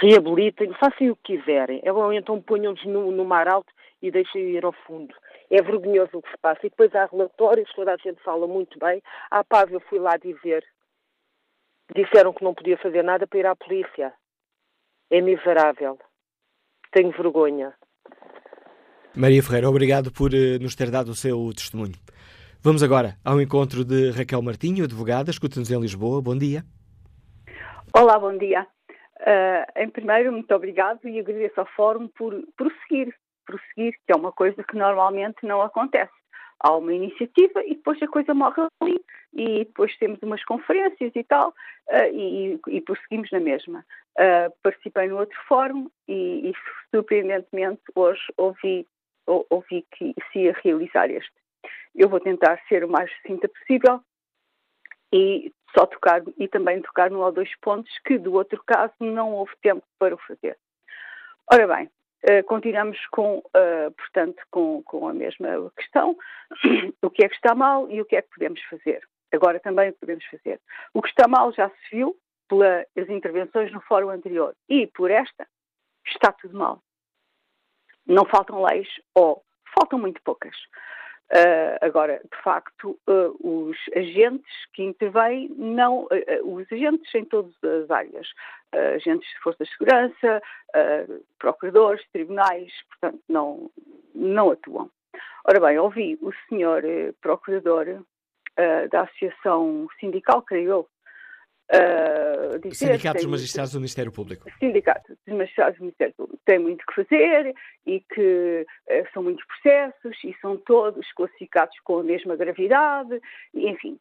reabilitem, façam o que quiserem. Ou então ponham-nos no, no, mar alto e deixem ir ao fundo. É vergonhoso o que se passa. E depois há relatórios, toda a gente fala muito bem. À paz eu fui lá dizer. Disseram que não podia fazer nada para ir à polícia. É miserável. Tenho vergonha. Maria Ferreira, obrigado por uh, nos ter dado o seu testemunho. Vamos agora ao encontro de Raquel Martinho, advogada, escuta-nos em Lisboa. Bom dia. Olá, bom dia. Uh, em primeiro, muito obrigado e agradeço ao Fórum por prosseguir, prosseguir, que é uma coisa que normalmente não acontece. Há uma iniciativa e depois a coisa morre ali e depois temos umas conferências e tal uh, e, e, prosseguimos na mesma. Uh, participei no outro fórum e, e surpreendentemente hoje ouvi, ouvi que se ia realizar este. Eu vou tentar ser o mais sucinta possível e só tocar e também tocar num ou dois pontos que do outro caso não houve tempo para o fazer. Ora bem, continuamos com, uh, portanto, com, com a mesma questão, o que é que está mal e o que é que podemos fazer. Agora também o que podemos fazer. O que está mal já se viu pelas intervenções no fórum anterior e por esta está tudo mal. Não faltam leis ou faltam muito poucas. Uh, agora, de facto, uh, os agentes que intervêm, não, uh, os agentes em todas as áreas, agentes de força de segurança, procuradores, tribunais, portanto, não, não atuam. Ora bem, ouvi o senhor procurador da Associação Sindical, creio eu, Uh, dizer, Sindicato dos Magistrados do Ministério Público. Sindicato dos Magistrados do Ministério Público. Tem muito que fazer e que uh, são muitos processos e são todos classificados com a mesma gravidade, enfim.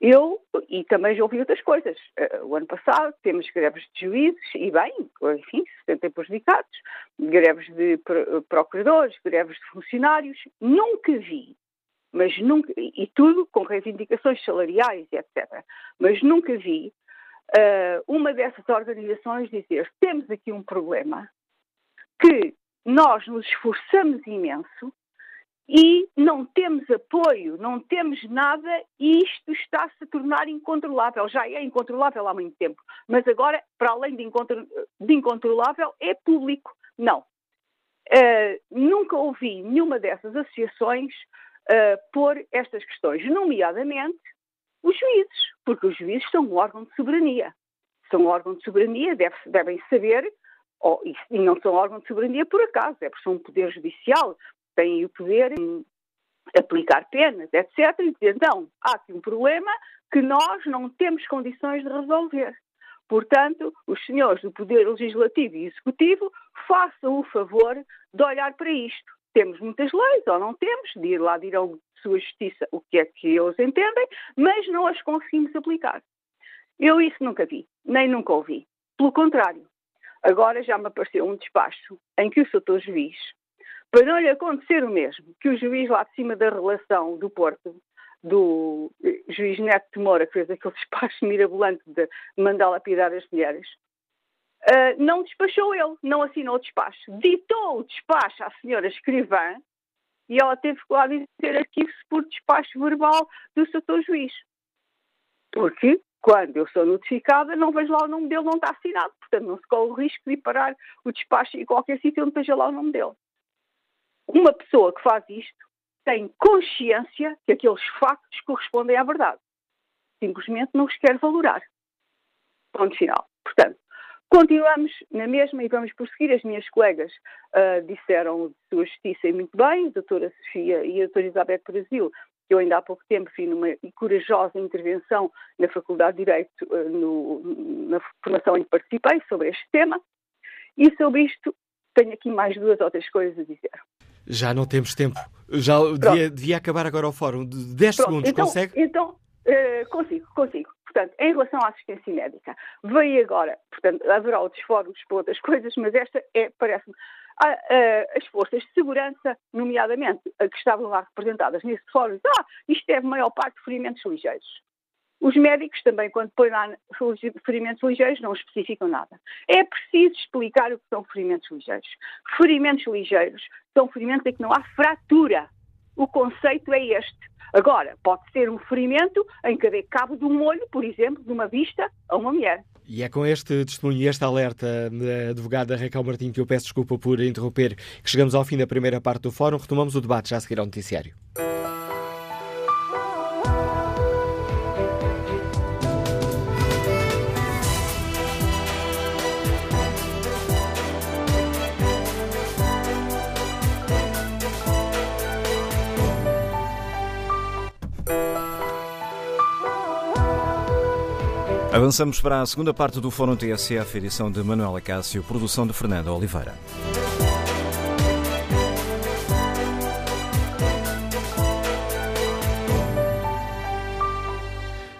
Eu, e também já ouvi outras coisas. Uh, o ano passado temos greves de juízes, e bem, enfim, se sentem prejudicados, greves de procuradores, greves de funcionários. Nunca vi mas nunca, e tudo com reivindicações salariais, etc. Mas nunca vi uh, uma dessas organizações dizer temos aqui um problema que nós nos esforçamos imenso e não temos apoio, não temos nada e isto está-se a tornar incontrolável. Já é incontrolável há muito tempo, mas agora, para além de, incontro, de incontrolável, é público. Não. Uh, nunca ouvi nenhuma dessas associações uh, pôr estas questões, nomeadamente os juízes, porque os juízes são um órgão de soberania. São um órgão de soberania, deve, devem saber, oh, e, não são órgão de soberania por acaso, é porque são um poder judicial, têm o poder de aplicar penas, etc. Então, há aqui um problema que nós não temos condições de resolver. Portanto, os senhores do Poder Legislativo e Executivo façam o favor de olhar para isto temos muitas leis, ou não temos, de ir lá ao sua justiça o que é que eles entendem, mas não as conseguimos aplicar. Eu isso nunca vi, nem nunca ouvi. Pelo contrário, agora já me apareceu um despacho em que o Sr. Juiz, para não lhe acontecer o mesmo, que o juiz lá de cima da relação do Porto, do juiz Neto de Moura, que fez aquele despacho mirabolante de mandar lapidar as mulheres, Uh, não despachou ele, não assinou o despacho. Ditou o despacho à senhora escrivã e ela teve que lá dizer arquivo-se por despacho verbal do Sr. Juiz. Porque, quando eu sou notificada, não vejo lá o nome dele, não está assinado. Portanto, não se corre o risco de parar o despacho em qualquer sítio onde esteja lá o nome dele. Uma pessoa que faz isto tem consciência que aqueles factos correspondem à verdade. Simplesmente não os quer valorar. Ponto final. Portanto, Continuamos na mesma e vamos prosseguir. As minhas colegas uh, disseram de sua justiça e muito bem, a doutora Sofia e a doutora Isabel Brasil, que eu ainda há pouco tempo fiz numa corajosa intervenção na Faculdade de Direito, uh, no, na formação em que participei, sobre este tema. E sobre isto tenho aqui mais duas ou três coisas a dizer. Já não temos tempo. Já devia, devia, acabar agora o fórum. 10 Pronto, segundos, então, consegue? Então, uh, consigo, consigo. Portanto, em relação à assistência médica, veio agora, portanto, haverá outros fóruns para outras coisas, mas esta é, parece-me, as forças de segurança, nomeadamente a que estavam lá representadas nesse fórum, ah, isto é a maior parte de ferimentos ligeiros. Os médicos também, quando põem lá ferimentos ligeiros, não especificam nada. É preciso explicar o que são ferimentos ligeiros. Ferimentos ligeiros são ferimentos em que não há fratura. O conceito é este. Agora, pode ser um ferimento em que cabo de um olho, por exemplo, de uma vista a uma mulher. E é com este testemunho e este alerta da advogada Raquel Martim que eu peço desculpa por interromper, que chegamos ao fim da primeira parte do fórum. Retomamos o debate já a seguir ao noticiário. Avançamos para a segunda parte do Fórum TSF, edição de Manuela Cássio, produção de Fernando Oliveira.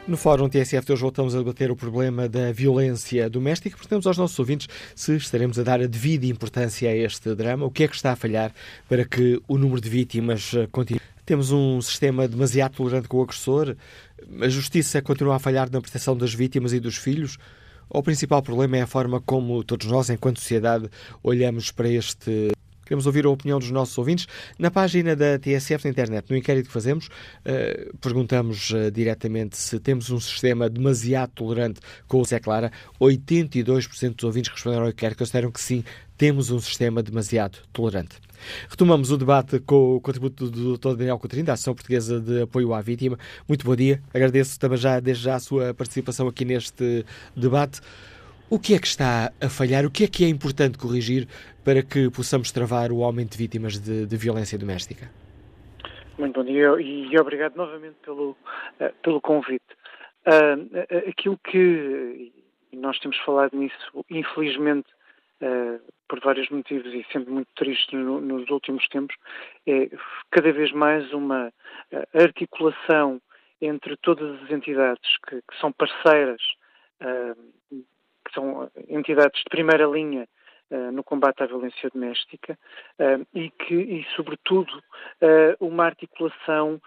No Fórum TSF de hoje voltamos a debater o problema da violência doméstica. Perguntamos aos nossos ouvintes se estaremos a dar a devida importância a este drama, o que é que está a falhar para que o número de vítimas continue. Temos um sistema demasiado tolerante com o agressor, a justiça continua a falhar na proteção das vítimas e dos filhos? Ou o principal problema é a forma como todos nós, enquanto sociedade, olhamos para este Queremos ouvir a opinião dos nossos ouvintes. Na página da TSF na internet, no inquérito que fazemos, uh, perguntamos uh, diretamente se temos um sistema demasiado tolerante com o Zé Clara. 82% dos ouvintes responderam ao inquérito consideram que sim, temos um sistema demasiado tolerante. Retomamos o debate com o contributo do Dr. Daniel Coutrinho, da Ação Portuguesa de Apoio à Vítima. Muito bom dia. Agradeço também já, desde já a sua participação aqui neste debate. O que é que está a falhar? O que é que é importante corrigir para que possamos travar o aumento de vítimas de, de violência doméstica? Muito bom dia e obrigado novamente pelo, uh, pelo convite. Uh, aquilo que nós temos falado nisso, infelizmente, por vários motivos e sempre muito triste no, nos últimos tempos, é cada vez mais uma uh, articulação entre todas as entidades que, que são parceiras, uh, que são entidades de primeira linha no combate à violência doméstica e que, e sobretudo, uma articulação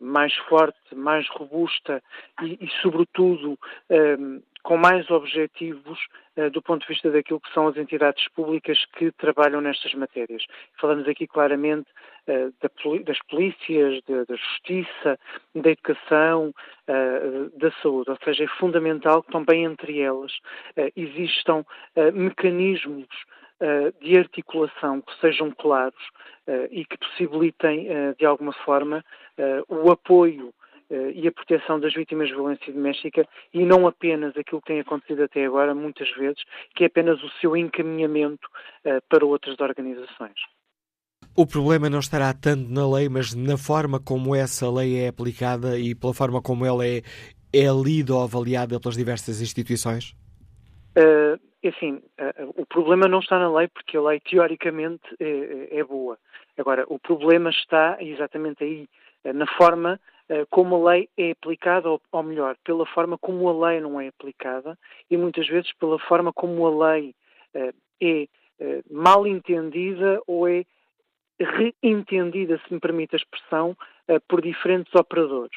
mais forte, mais robusta e, e sobretudo, com mais objetivos uh, do ponto de vista daquilo que são as entidades públicas que trabalham nestas matérias. Falamos aqui claramente da, das polícias, da justiça, da educação, uh, da saúde, ou seja, é fundamental que também entre elas existam mecanismos de articulação que sejam claros e que possibilitem, de alguma forma, o apoio e a proteção das vítimas de violência doméstica e não apenas aquilo que tem acontecido até agora, muitas vezes, que é apenas o seu encaminhamento uh, para outras organizações. O problema não estará tanto na lei, mas na forma como essa lei é aplicada e pela forma como ela é, é lida ou avaliada pelas diversas instituições? Uh, assim, uh, o problema não está na lei porque a lei teoricamente é, é boa. Agora, o problema está exatamente aí, na forma eh, como a lei é aplicada, ou, melhor, pela forma como a lei não é aplicada e muitas vezes pela forma como a lei uh, é uh, mal entendida ou é reentendida, se me permite a expressão, por diferentes operadores.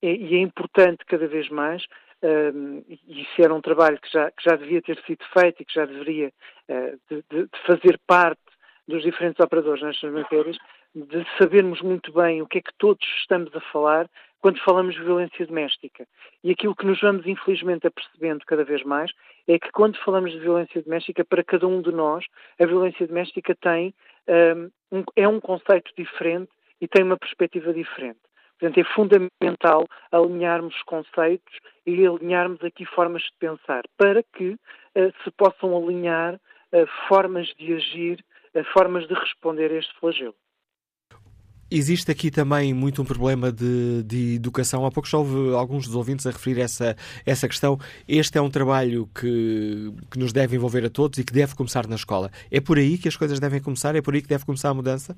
e é importante cada vez mais, e isso era um trabalho que já, que já devia ter sido feito e que já deveria de, de fazer parte dos diferentes operadores nestas matérias, de sabermos muito bem o que é que todos estamos a falar quando falamos de violência doméstica. E aquilo que nos vamos, infelizmente, apercebendo cada vez mais é que quando falamos de violência doméstica, para cada um de nós, a violência doméstica tem um, é um conceito diferente e tem uma perspectiva diferente. Portanto, é fundamental alinharmos conceitos e alinharmos aqui formas de pensar para que uh, se possam alinhar uh, formas de agir, formas de responder a este flagelo. Existe aqui também muito um problema de, de, educação. Há pouco já houve alguns dos ouvintes a referir essa, essa questão. Este é um trabalho que, que nos deve envolver a todos e que deve começar na escola. É por aí que as coisas devem começar? É por aí que deve começar a mudança?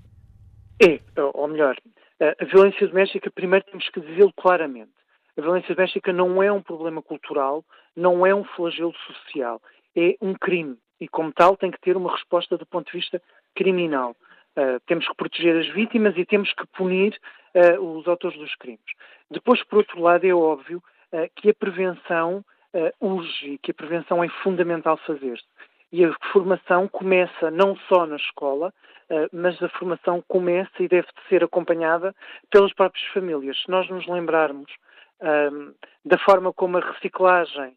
É, ou melhor, a violência doméstica, primeiro temos que dizê-lo claramente. A violência doméstica não é um problema cultural, não é um flagelo social, é um crime. E, como tal, tem que ter uma resposta do ponto de vista criminal. Uh, temos que proteger as vítimas e temos que punir uh, os autores dos crimes. Depois, por outro lado, é óbvio uh, que a prevenção urge, que a prevenção é fundamental fazer-se. E a formação começa não só na escola, mas a formação começa e deve ser acompanhada pelas próprias famílias. Se nós nos lembrarmos da forma como a reciclagem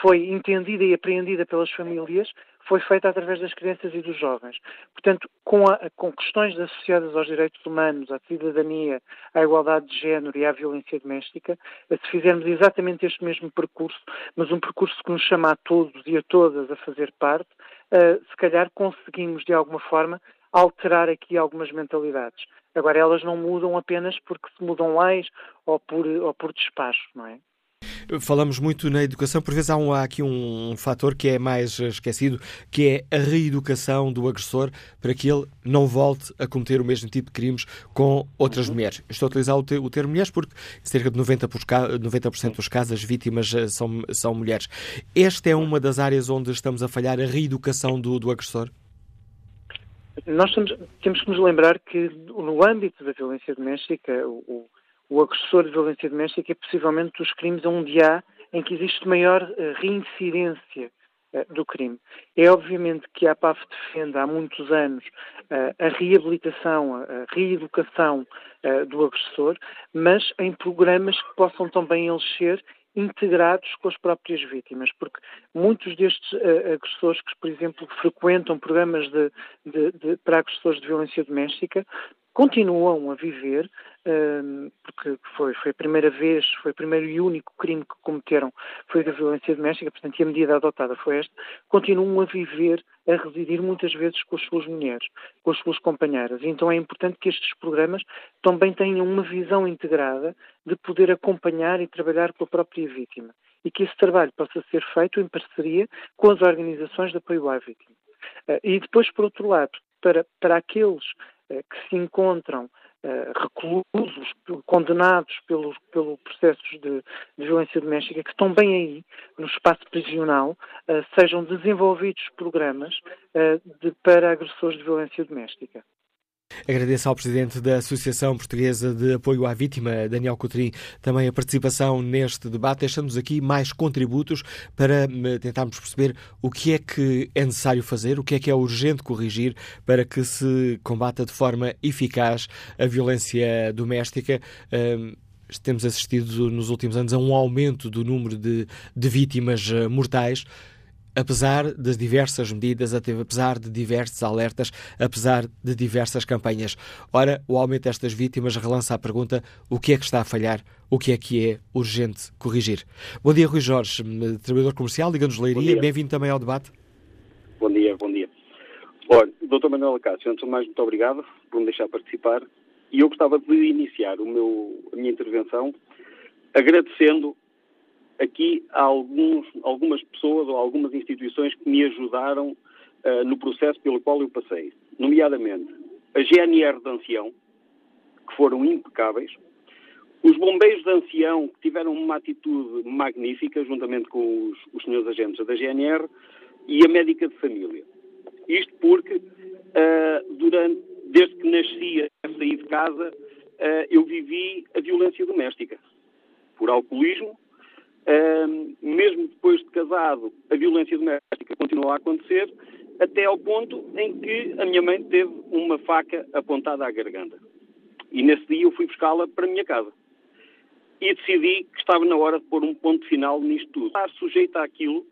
foi entendida e apreendida pelas famílias, foi feita através das crianças e dos jovens. Portanto, com, a, com, questões associadas aos direitos humanos, à cidadania, à igualdade de género e à violência doméstica, se fizermos exatamente este mesmo percurso, mas um percurso que nos chama a todos e a todas a fazer parte, uh, se calhar conseguimos, de alguma forma, alterar aqui algumas mentalidades. Agora, elas não mudam apenas porque se mudam leis ou por, ou por despacho, não é? Falamos muito na educação, por vezes há, um, há aqui um, fator que é mais esquecido, que é a reeducação do agressor para que ele não volte a cometer o mesmo tipo de crimes com outras uhum. mulheres. Estou a utilizar o, te, o termo mulheres porque cerca de 90%, por, 90 dos casos as vítimas eh, são, são mulheres. Esta é uma das áreas onde estamos a falhar, a reeducação do, do agressor? Nós temos, temos que nos lembrar que no âmbito da violência doméstica, o, o agressor de violência doméstica é possivelmente dos crimes onde há em que existe maior uh, reincidência uh, do crime. É obviamente que a APAF defende há muitos anos uh, a reabilitação, a reeducação do agressor, mas em programas que possam também eles ser integrados com as próprias vítimas, porque muitos destes uh, agressores que, por exemplo, frequentam programas de, de, de, para agressores de violência doméstica continuam a viver, um, porque foi, foi a primeira vez, foi o primeiro e único crime que cometeram, foi da violência doméstica, portanto, e a medida adotada foi esta, continuam a viver, a residir muitas vezes com as suas mulheres, com as suas companheiras. Então é importante que estes programas também tenham uma visão integrada de poder acompanhar e trabalhar com a própria vítima. E que esse trabalho possa ser feito em parceria com as organizações de apoio à vítima. Uh, e depois, por outro lado, para, para aqueles eh, que se encontram eh, reclusos, condenados pelos, pelo processos de, de, violência doméstica, que estão bem aí no espaço prisional, eh, sejam desenvolvidos programas de, para agressores de violência doméstica. Agradeço ao Presidente da Associação Portuguesa de Apoio à Vítima, Daniel Coutrin, também a participação neste debate. Deixamos aqui mais contributos para eh, tentarmos perceber o que é que é necessário fazer, o que é que é urgente corrigir para que se combata de forma eficaz a violência doméstica. Temos assistido nos últimos anos a um aumento do número de, de vítimas eh, mortais apesar das diversas medidas, apesar de diversos alertas, apesar de diversas campanhas. Ora, o aumento destas vítimas relança a pergunta: o que é que está a falhar? O que é que é urgente corrigir? Bom dia, Rui Jorge, trabalhador comercial, Liga-nos Leiria. Bem-vindo também ao debate. Bom dia, bom dia. Olha, Dr. Manuel Cássio, antes de mais, muito obrigado por me deixar participar. E eu gostava de iniciar o meu, a minha intervenção agradecendo aqui há alguns, algumas pessoas ou algumas instituições que me ajudaram uh, no processo pelo qual eu passei, nomeadamente a GNR de Ancião, que foram impecáveis, os bombeiros de Ancião, que tiveram uma atitude magnífica, juntamente com os, os senhores agentes da GNR, e a médica de família. Isto porque, uh, durante, desde que nasci a sair de casa, uh, eu vivi a violência doméstica. Por alcoolismo, mesmo depois de casado, a violência doméstica continua a acontecer, até ao ponto em que a minha mãe teve uma faca apontada à garganta. E nesse dia eu fui buscá-la para a minha casa. E decidi que estava na hora de pôr um ponto final nisto tudo. Estar sujeita àquilo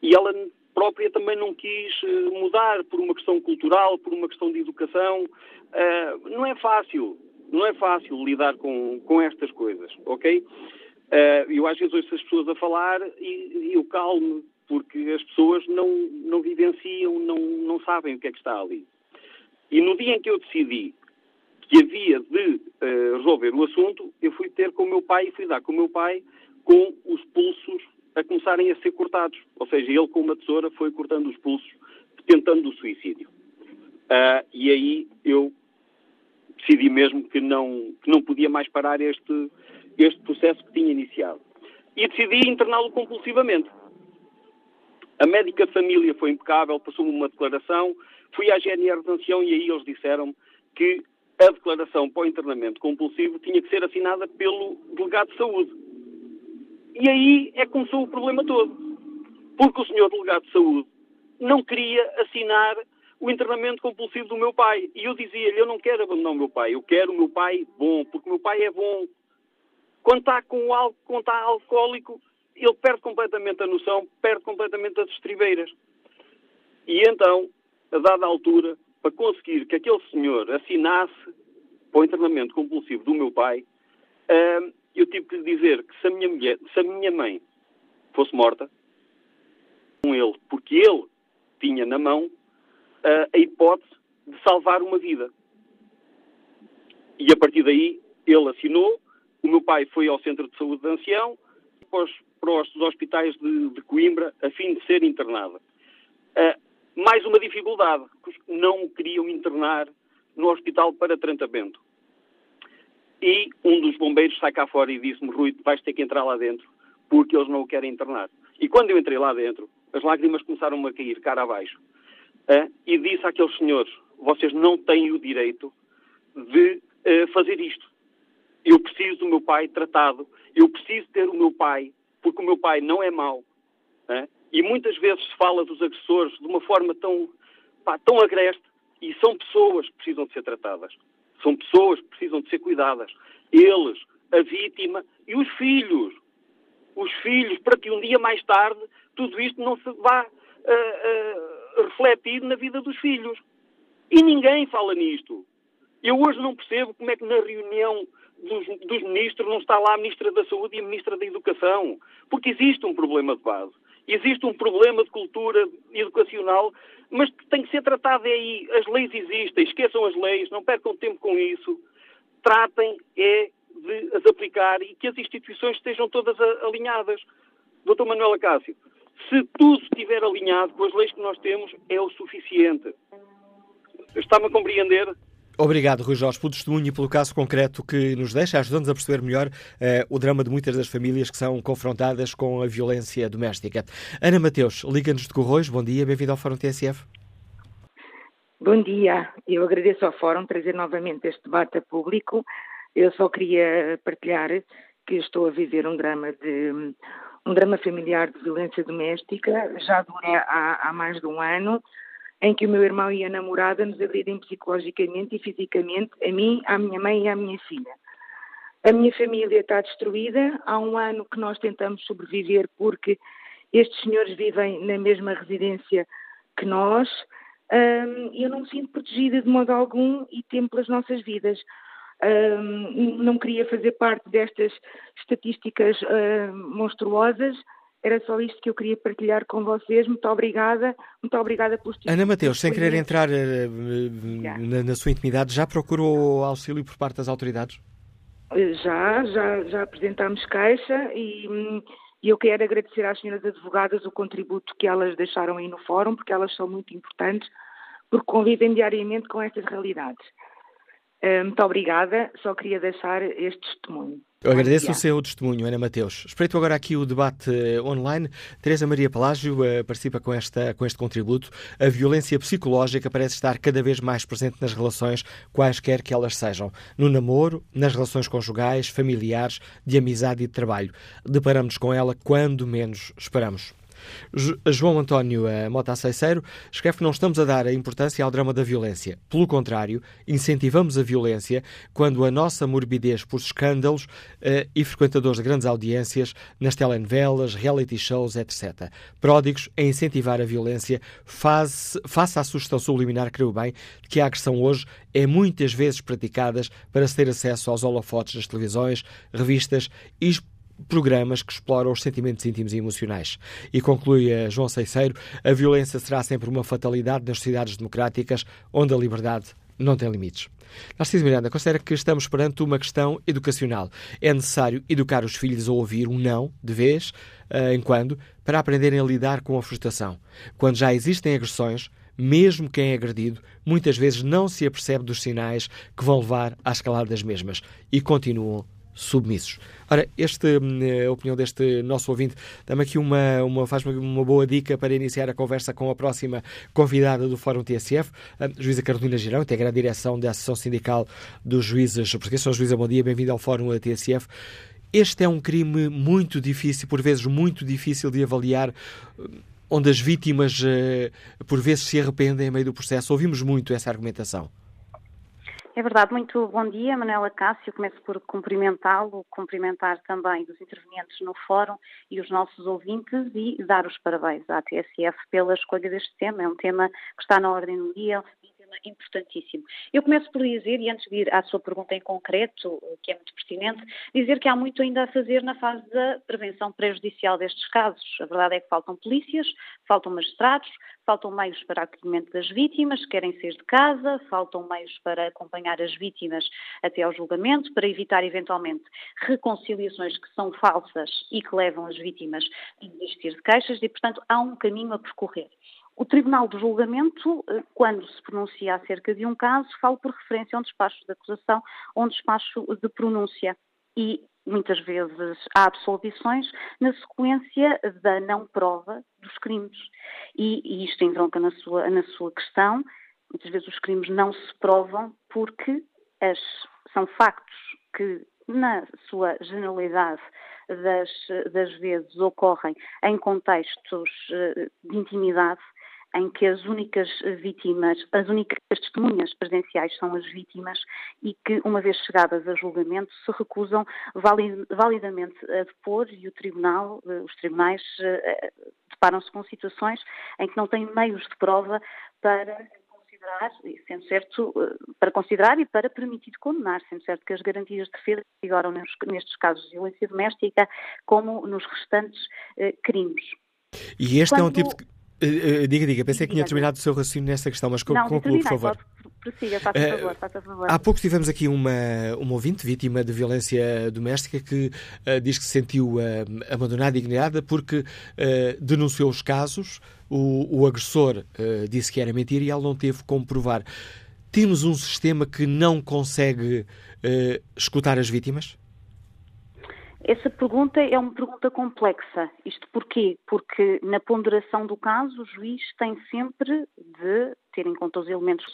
e ela própria também não quis eh, mudar por uma questão cultural, por uma questão de educação. Uh, não é fácil, não é fácil lidar com, com estas coisas, ok? Uh, eu às vezes ouço as pessoas a falar e, e eu calmo, porque as pessoas não, não vivenciam, não, não sabem o que é que está ali. E no dia em que eu decidi que havia de uh, resolver o assunto, eu fui ter com o meu pai e fui dar com o meu pai com os pulsos a começarem a ser cortados. Ou seja, ele com uma tesoura foi cortando os pulsos, tentando o suicídio. Uh, e aí eu decidi mesmo que não, que não podia mais parar este, este processo que tinha iniciado. E decidi interná-lo compulsivamente. A médica família foi impecável, passou-me uma declaração, fui à GNR de ancião e aí eles disseram que a declaração para o internamento compulsivo tinha que ser assinada pelo delegado de saúde. E aí é que começou o problema todo. Porque o senhor delegado de saúde não queria assinar o internamento compulsivo do meu pai. E eu dizia-lhe, eu não quero abandonar o meu pai, eu quero o meu pai bom, porque o meu pai é bom. Quando está com algo, quando está alcoólico, ele perde completamente a noção, perde completamente as estribeiras. E então, a dada altura, para conseguir que aquele senhor assinasse para o internamento compulsivo do meu pai, hum, eu tive que lhe dizer que se a minha, mulher, se a minha mãe fosse morta, com ele, porque ele tinha na mão a hipótese de salvar uma vida. E a partir daí ele assinou, o meu pai foi ao centro de saúde de ancião, os, para os hospitais de, de, Coimbra, a fim de ser internado. Uh, mais uma dificuldade, não o queriam internar no hospital para tratamento. E um dos bombeiros sai cá fora e disse-me, Rui, vais ter que entrar lá dentro, porque eles não o querem internar. E quando eu entrei lá dentro, as lágrimas começaram a cair cara abaixo. Uh, e disse àqueles senhores, vocês não têm o direito de uh, fazer isto. Eu preciso do meu pai tratado, eu preciso ter o meu pai, porque o meu pai não é mau. Uh, e muitas vezes se fala dos agressores de uma forma tão, pá, tão agreste, e são pessoas que precisam de ser tratadas. São pessoas que precisam de ser cuidadas. Eles, a vítima e os filhos. Os filhos, para que um dia mais tarde tudo isto não se vá uh, uh, refletir na vida dos filhos. E ninguém fala nisto. Eu hoje não percebo como é que na reunião dos, dos, ministros não está lá a Ministra da Saúde e a Ministra da Educação. Porque existe um problema de base. Existe um problema de cultura educacional mas tem que ser tratado é aí. As leis existem, esqueçam as leis, não percam tempo com isso. Tratem é de as aplicar e que as instituições estejam todas alinhadas. Doutor Manuel Acácio, se tudo estiver alinhado com as leis que nós temos, é o suficiente. Está-me a compreender? Obrigado, Rui Jorge, pelo testemunho e pelo caso concreto que nos deixa, ajudando-nos a perceber melhor uh, o drama de muitas das famílias que são confrontadas com a violência doméstica. Ana Mateus, Liga-nos de Corroios, bom dia, bem-vindo ao Fórum TSF. Bom dia, eu agradeço ao Fórum trazer novamente este debate a público. Eu só queria partilhar que estou a viver um drama de um drama familiar de violência doméstica, já dura há, há mais de um ano em que o meu irmão e a namorada nos agredem psicologicamente e fisicamente, a mim, à minha mãe e à minha filha. A minha família está destruída. Há um ano que nós tentamos sobreviver porque estes senhores vivem na mesma residência que nós. Um, eu não me sinto protegida de modo algum e temo pelas nossas vidas. Um, não queria fazer parte destas estatísticas monstruosas, era só isto que eu queria partilhar com vocês. Muito obrigada. Muito obrigada pelos Ana Mateus, sem querer entrar uh, na, na, sua intimidade, já procurou auxílio por parte das autoridades? Já, já, já apresentámos queixa e, e eu quero agradecer às senhoras advogadas o contributo que elas deixaram aí no fórum, porque elas são muito importantes, porque convivem diariamente com estas realidades. Uh, muito obrigada, só queria deixar este testemunho. Eu agradeço o seu testemunho, Ana Mateus. Espreito agora aqui o debate eh, online. Teresa Maria Palágio uh, participa com, esta, com este contributo. A violência psicológica parece estar cada vez mais presente nas relações, quaisquer que elas sejam. No namoro, nas relações conjugais, familiares, de amizade e de trabalho. Deparamos com ela quando menos esperamos. João António eh, Mota Aceiteiro escreve que não estamos a dar a importância ao drama da violência. Pelo contrário, incentivamos a violência quando a nossa morbidez por escândalos uh, e frequentadores de grandes audiências nas telenovelas, reality shows, etc. Pródigos a incentivar a violência face, face à sugestão subliminar, creio bem, de que a agressão hoje é muitas vezes praticada para se ter acesso aos holofotes das televisões, revistas e programas que exploram os sentimentos íntimos e emocionais. E conclui a João Seiceiro, a violência será sempre uma fatalidade nas sociedades democráticas onde a liberdade não tem limites. Narciso Miranda considera que estamos perante uma questão educacional. É necessário educar os filhos a ouvir um não, de vez eh, em quando, para aprenderem a lidar com a frustração. Quando já existem agressões, mesmo quem é agredido, muitas vezes não se apercebe dos sinais que vão levar à escalada das mesmas e continuam submissos. Ora, esta hum, a opinião deste nosso ouvinte dá-me aqui uma, uma, faz uma boa dica para iniciar a conversa com a próxima convidada do Fórum TSF, a juíza Carolina Girão, integra a direção da Associação Sindical dos Juízes Portugueses. Sr. Juíza, bom dia, bem-vindo ao Fórum TSF. Este é um crime muito difícil, por vezes muito difícil de avaliar, onde as vítimas eh, por vezes se arrependem em meio do processo. Ouvimos muito essa argumentação. É verdade, muito bom dia, Manuela Cássio. Começo por cumprimentá-lo, cumprimentar também os intervenientes no fórum e os nossos ouvintes e dar os parabéns à TSF pela escolha deste tema. É um tema que está na ordem do dia, tema importantíssimo. Eu começo por dizer, e antes de ir à sua pergunta em concreto, que é muito pertinente, dizer que há muito ainda a fazer na fase da prevenção prejudicial destes casos. A verdade é que faltam polícias, faltam magistrados, faltam meios para acolhimento das vítimas, querem ser de casa, faltam meios para acompanhar as vítimas até ao julgamento, para evitar eventualmente reconciliações que são falsas e que levam as vítimas a desistir de queixas e, portanto, há um caminho a percorrer. O Tribunal de Julgamento, eh, quando se pronuncia acerca de um caso, fala por referência a um despacho de acusação ou um despacho de pronúncia. E muitas vezes há absolvições na sequência da não prova dos crimes. E, e isto entronca na sua, na sua questão. Muitas vezes os crimes não se provam porque as, são factos que, na sua generalidade, das, das vezes ocorrem em contextos eh, de intimidade em que as únicas vítimas, as únicas testemunhas presenciais são as vítimas e que, uma vez chegadas a julgamento, se recusam validamente a depor e o tribunal, eh, os tribunais eh, deparam-se com situações em que não têm meios de prova para considerar, sendo certo, eh, para considerar e para permitir condenar, sendo certo que as garantias de defesa vigoram nestes casos de violência doméstica como nos restantes crimes. E este Quando... é um tipo de Uh, diga, diga, pensei que tinha terminado o seu raciocínio nessa questão, mas conclua, por favor. Prossiga, faça uh, favor, faça favor. Há pouco tivemos aqui uma, uma ouvinte vítima de violência doméstica que diz que se sentiu abandonada e ignorada porque denunciou os casos, o, o agressor disse que era mentira e ela não teve como provar. Temos um sistema que não consegue escutar as vítimas? Essa pergunta é uma pergunta complexa. Isto porquê? Porque na ponderação do caso o juiz tem sempre de ter em conta os elementos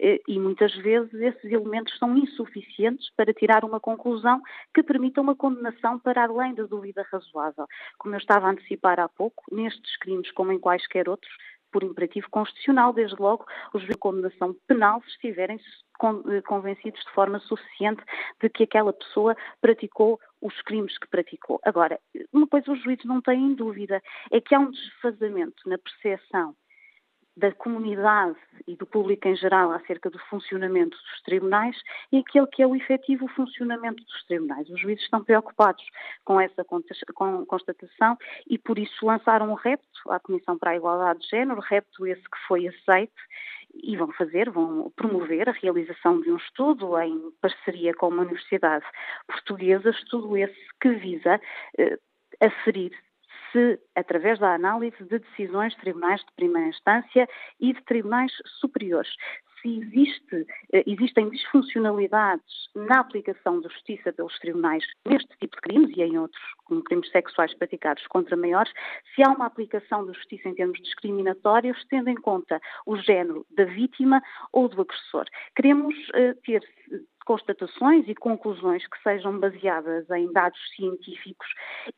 eh, e muitas vezes esses elementos são insuficientes para tirar uma conclusão que permita uma condenação para além da dúvida razoável. Como eu estava a antecipar há pouco, nestes crimes como em quaisquer outros, por imperativo constitucional, desde logo, os de condenação penal se estiverem eh, convencidos de forma suficiente de que aquela pessoa praticou os crimes que praticou. Agora, uma coisa os juízes não têm dúvida, é que há um desfazamento na percepção da comunidade e do público em geral acerca do funcionamento dos tribunais e aquele que é o efetivo funcionamento dos tribunais. Os juízes estão preocupados com essa constatação e por isso lançaram um repto à Comissão para a Igualdade de Género, repto esse que foi aceito e vão fazer, vão promover a realização de um estudo em parceria com uma universidade portuguesa, estudo esse que visa eh, aferir se, através da análise de decisões de tribunais de primeira instância e de tribunais superiores, se existe, eh, existem disfuncionalidades na aplicação da justiça pelos tribunais neste tipo de crimes e em outros, como crimes sexuais praticados contra maiores, se há uma aplicação da justiça em termos discriminatórios, tendo em conta o género da vítima ou do agressor. Queremos uh, ter constatações e conclusões que sejam baseadas em dados científicos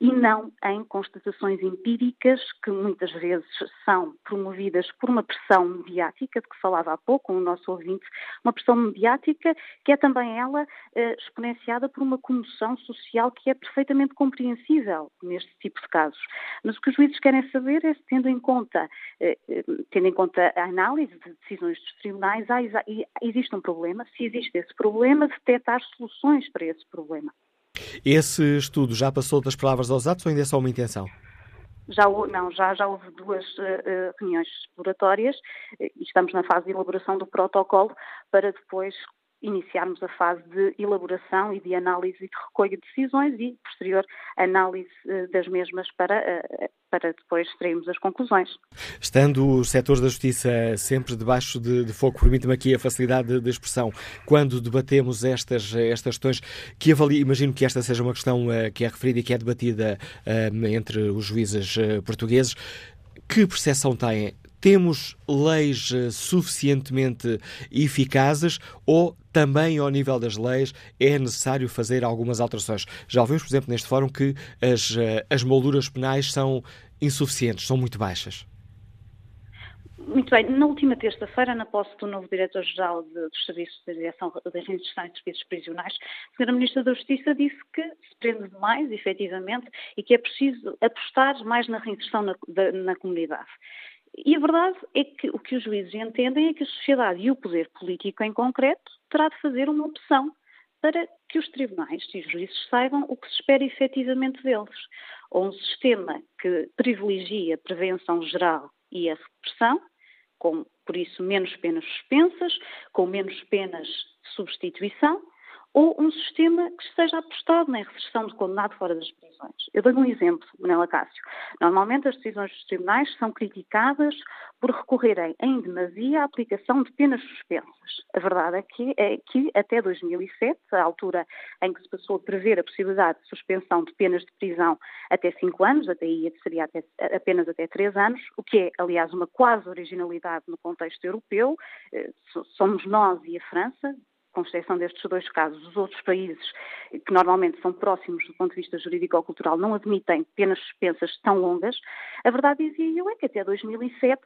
e não em constatações empíricas que muitas vezes são promovidas por uma pressão mediática, de que falava há pouco o nosso ouvinte, uma pressão mediática que é também ela eh, exponenciada por uma comoção social que é perfeitamente compreensível neste tipo de casos. Mas o que os juízes querem saber é se, tendo em conta, eh, eh tendo em conta a análise de decisões dos tribunais, há, existe um problema, se existe esse problema, problema, detectar soluções para esse problema. Esse estudo já passou das palavras aos atos ou ainda é só uma intenção? Já, não, já, já houve duas uh, reuniões exploratórias e estamos na fase de elaboração do protocolo para depois iniciarmos a fase de elaboração e de análise e de recolha de decisões e posterior análise das mesmas para, para depois extrairmos as conclusões. Estando os setores da justiça sempre debaixo de, de fogo, permite-me aqui a facilidade de, de, expressão, quando debatemos estas, estas questões, que imagino que esta seja uma questão uh, que é referida e que é debatida entre os juízes portugueses, que percepção têm? Temos leis suficientemente eficazes ou também ao nível das leis é necessário fazer algumas alterações? Já ouvimos, por exemplo, neste fórum que as, as molduras penais são insuficientes, são muito baixas. Muito bem. Na última terça-feira, na posse do novo Diretor-Geral dos Serviços de Direção e Serviços Prisionais, a Sra. Ministra da Justiça disse que se prende demais, efetivamente, e que é preciso apostar mais na reinserção na, da, na comunidade. E a verdade é que o que os juízes entendem é que a sociedade e o poder político em concreto terá de fazer uma opção para que os tribunais e os juízes saibam o que se espera efetivamente deles. Ou um sistema que privilegia a prevenção geral e a repressão, com, por isso, menos penas suspensas, com menos penas de substituição, ou um sistema que esteja apostado na restrição de condenado fora das prisões. Eu dou um exemplo, Manela Cássio. Normalmente as decisões dos tribunais são criticadas por recorrerem em demasia à aplicação de penas suspensas. A verdade é que, é que até 2007, a altura em que se passou a prever a possibilidade de suspensão de penas de prisão até 5 anos, até aí seria até, apenas até 3 anos, o que é, aliás, uma quase originalidade no contexto europeu. Eh, somos nós e a França, com exceção destes dois casos, os outros países, que normalmente são próximos do ponto de vista jurídico-cultural, não admitem penas suspensas tão longas, a verdade dizia eu é que até 2007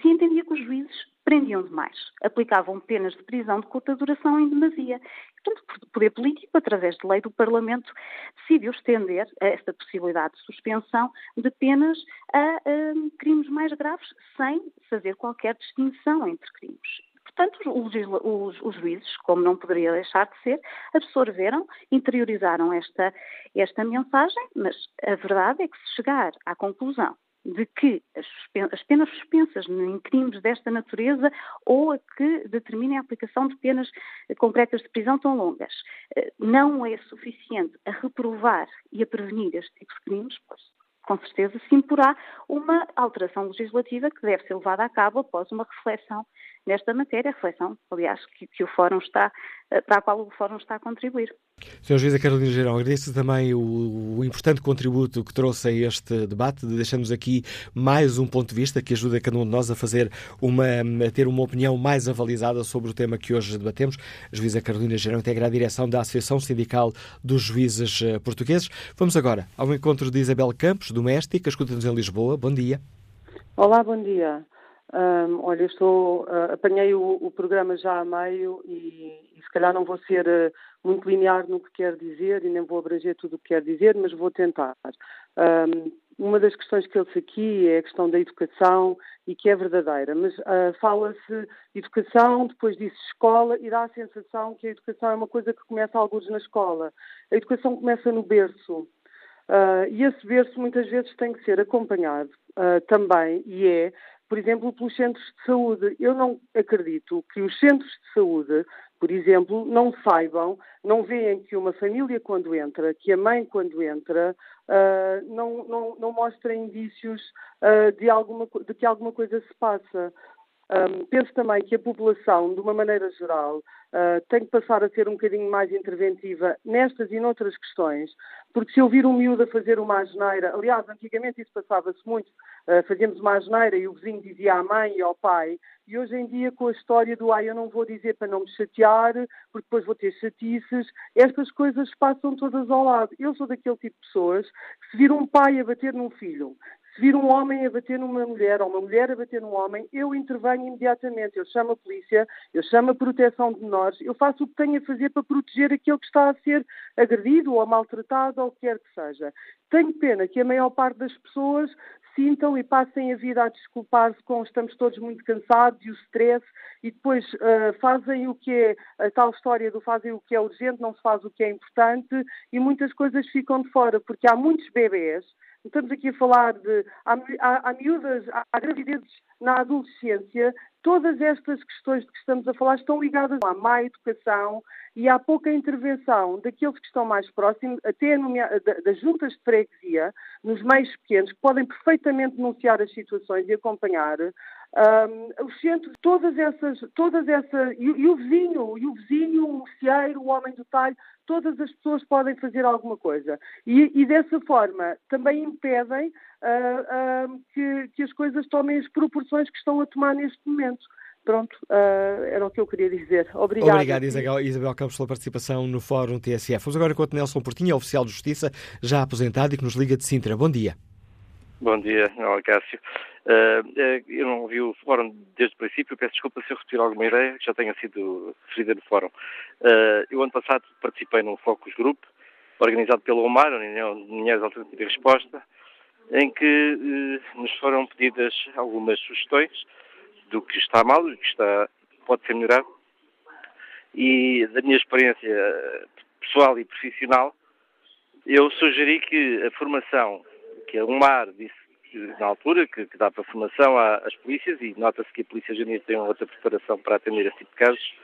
se entendia que os juízes prendiam demais, aplicavam penas de prisão de curta duração em demasia. Portanto, o poder político, através de lei do Parlamento, decidiu estender esta possibilidade de suspensão de penas a, a crimes mais graves, sem fazer qualquer distinção entre crimes. Portanto, os, os, os, juízes, como não poderia deixar de ser, absorveram, interiorizaram esta, esta mensagem, mas a verdade é que se chegar à conclusão de que as, as penas suspensas em crimes desta natureza ou a que determinem a aplicação de penas concretas de prisão tão longas eh, não é suficiente a reprovar e a prevenir este tipo de crimes, pois com certeza se imporá uma alteração legislativa que deve ser levada a cabo após uma reflexão nesta matéria, reflexão, aliás, que, que o Fórum está, eh, para a qual o Fórum está a contribuir. Sr. Juíza Carolina Geirão, agradeço também o, o, importante contributo que trouxe a este debate, deixando-nos aqui mais um ponto de vista que ajuda cada um de nós a fazer uma, a ter uma opinião mais avalizada sobre o tema que hoje debatemos. A Juíza Carolina Geirão integra a direção da Associação Sindical dos Juízes eh, Portugueses. Vamos agora ao encontro de Isabel Campos, doméstica, escuta-nos em Lisboa. Bom dia. Olá, bom dia. Um, olha, estou, uh, apanhei o, o, programa já a meio e, e, se calhar não vou ser uh, muito linear no que quero dizer e nem vou abranger tudo o que quero dizer, mas vou tentar. Um, uma das questões que ele aqui é a questão da educação e que é verdadeira, mas uh, fala-se educação, depois diz escola e dá a sensação que a educação é uma coisa que começa alguns na escola. A educação começa no berço. Uh, e esse berço muitas vezes tem que ser acompanhado uh, também, e é por exemplo, pelos centros de saúde. Eu não acredito que os centros de saúde, por exemplo, não saibam, não veem que uma família quando entra, que a mãe quando entra, uh, não, não, não mostra indícios uh, de, alguma, de que alguma coisa se passa. Um, penso também que a população, de uma maneira geral, uh, tem que passar a ser um bocadinho mais interventiva nestas e noutras questões, porque se eu vir um miúdo a fazer uma asneira, aliás, antigamente isso passava-se muito, uh, fazíamos uma asneira e o vizinho dizia à mãe e ao pai, e hoje em dia com a história do ai, eu não vou dizer para não me chatear, porque depois vou ter chatices, estas coisas passam todas ao lado. Eu sou daquele tipo de pessoas que se vir um pai a bater num filho, se vir um homem a bater numa mulher ou uma mulher a bater num homem, eu intervenho imediatamente. Eu chamo a polícia, eu chamo a proteção de menores, eu faço o que tenho a fazer para proteger aquele que está a ser agredido ou maltratado ou o que quer que seja. Tenho pena que a maior parte das pessoas sintam e passem a vida a desculpar-se com estamos todos muito cansados e o stress e depois uh, fazem o que é a tal história do fazem o que é urgente, não se faz o que é importante e muitas coisas ficam de fora, porque há muitos bebês estamos aqui a falar de. Há, há, há miúdas, há, gravidezes na adolescência, todas estas questões de que estamos a falar estão ligadas à má educação e há pouca intervenção daqueles que estão mais próximos, até das juntas de freguesia, nos meios pequenos, que podem perfeitamente denunciar as situações e acompanhar. Um, os centros, todas essas, todas essas, e, e, o vizinho, e o vizinho, o merceeiro, o homem do talho, todas as pessoas podem fazer alguma coisa. E, e dessa forma também impedem uh, uh, que, que, as coisas tomem as proporções que estão a tomar neste momento. Pronto, uh, era o que eu queria dizer. Obrigada. Obrigado, Isabel, Isabel Campos, pela participação no Fórum TSF. Vamos agora com o Nelson Portinho, oficial de Justiça, já aposentado e que nos liga de Sintra. Bom dia. Bom dia, Cássio. Uh, eu não ouvi o fórum desde o princípio, peço desculpa se eu repetir alguma ideia que já tenha sido referida no fórum. Uh, eu, ano passado, participei num Focus Group, organizado pelo OMAR, União de Mulheres Alternativa e Resposta, em que uh, nos foram pedidas algumas sugestões do que está mal, do que está, pode ser melhorado. E da minha experiência pessoal e profissional, eu sugeri que a formação que a UMAR disse na altura que, que dava formação às polícias e nota-se que a Polícia Júnior tem outra preparação para atender esse tipo de casos.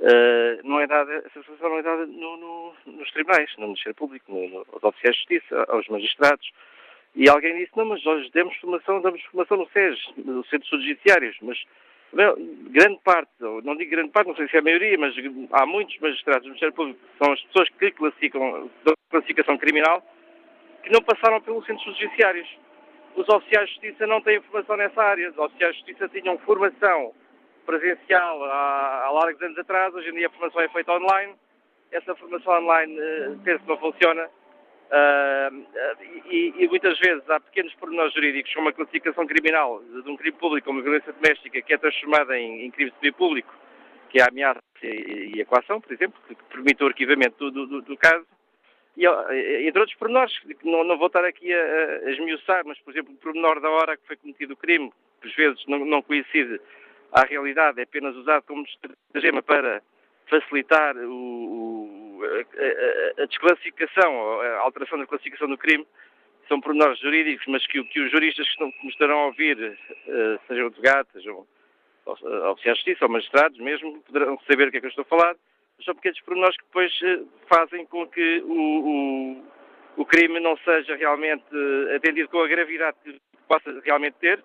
Uh, não é dada, essa formação não é dada no, no, nos tribunais, no Ministério Público, no, no, aos oficiais de justiça, aos magistrados. E alguém disse, não, mas nós demos formação, damos formação no SES, no Centro Judiciários, mas grande parte, não digo grande parte, não sei se é a maioria, mas há muitos magistrados do Ministério Público são as pessoas que classificam, dão classificação criminal, que não passaram pelos centros judiciários. Os oficiais de justiça não têm formação nessa área. Os oficiais de justiça tinham formação presencial há, há largos anos atrás, hoje em dia a formação é feita online. Essa formação online uh, penso que não funciona. Uh, e, e, muitas vezes há pequenos pormenores jurídicos, como a classificação criminal de um crime público como violência doméstica, que é transformada em, em crime de público, que é a ameaça e, e a coação, por exemplo, que permite o arquivamento do, do, do caso. E, entre outros pormenores, que não, não vou estar aqui a, a esmiuçar, mas, por exemplo, o pormenor da hora que foi cometido o crime, que por vezes não, não coincide à realidade, é apenas usado como estratagema para facilitar o, a, desclassificação, a alteração da classificação do crime, são pormenores jurídicos, mas que, que os juristas que, estão, que me estarão a ouvir, uh, sejam advogados, sejam oficiais de justiça ou magistrados mesmo, poderão saber o que é que eu estou a falar, são pequenos pormenores que depois eh, fazem com que o, o, o crime não seja realmente eh, atendido com a gravidade que possa realmente ter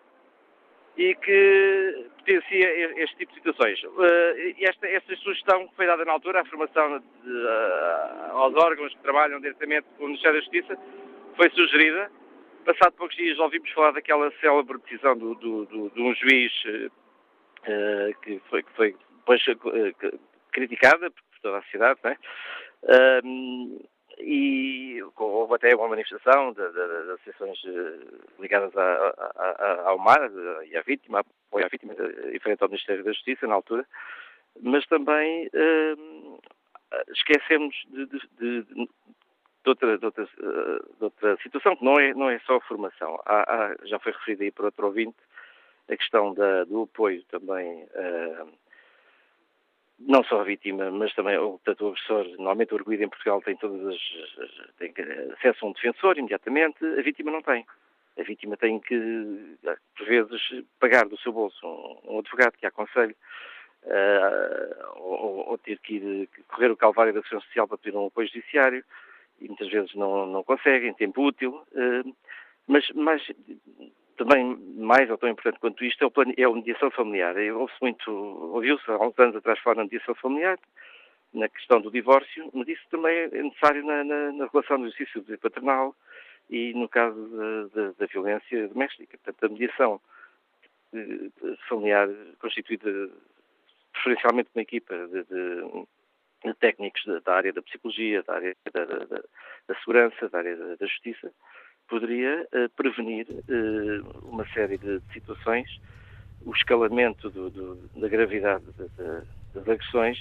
e que potencia este tipo de situações. Eh, esta, esta sugestão que foi dada na altura, a formação de, aos órgãos que trabalham diretamente com o Ministério da Justiça, foi sugerida. Passado poucos dias ouvimos falar daquela célebre decisão do, do, do, de um juiz uh, que foi, que foi depois uh, criticada por toda a cidade, não é? E houve até uma manifestação das associações eh, ligadas a, a, a, ao mar e à vítima, apoio à vítima, em frente ao Ministério da Justiça na altura, mas também um, esquecemos de, de, de, de, outra, de, outra, eh, de outra situação, que não é, não é só formação. Há, há, já foi referida aí por outro ouvinte a questão da, do apoio também uh, não só a vítima, mas também o, portanto, o agressor. Normalmente o arguido em Portugal tem todas as, tem acesso a um defensor imediatamente, a vítima não tem. A vítima tem que, por vezes, pagar do seu bolso um, um advogado que a aconselhe, uh, ou, ou, ter que ir correr o calvário da Segurança Social para pedir um apoio judiciário, e muitas vezes não, não consegue, em tempo útil. Uh, mas, mas também mais ou tão importante quanto isto é, o plano, é a mediação familiar. Ouve-se muito, ouviu-se há uns anos atrás falar na mediação familiar, na questão do divórcio, mas isso também é necessário na, na, na relação do exercício paternal e no caso da, da, violência doméstica. Portanto, a mediação eh, familiar constituída preferencialmente uma equipa de, de, de técnicos da, área da psicologia, da área da, da segurança, da área da, justiça, poderia uh, prevenir uh, uma série de, situações, o escalamento do, do, da gravidade de, de, das agressões,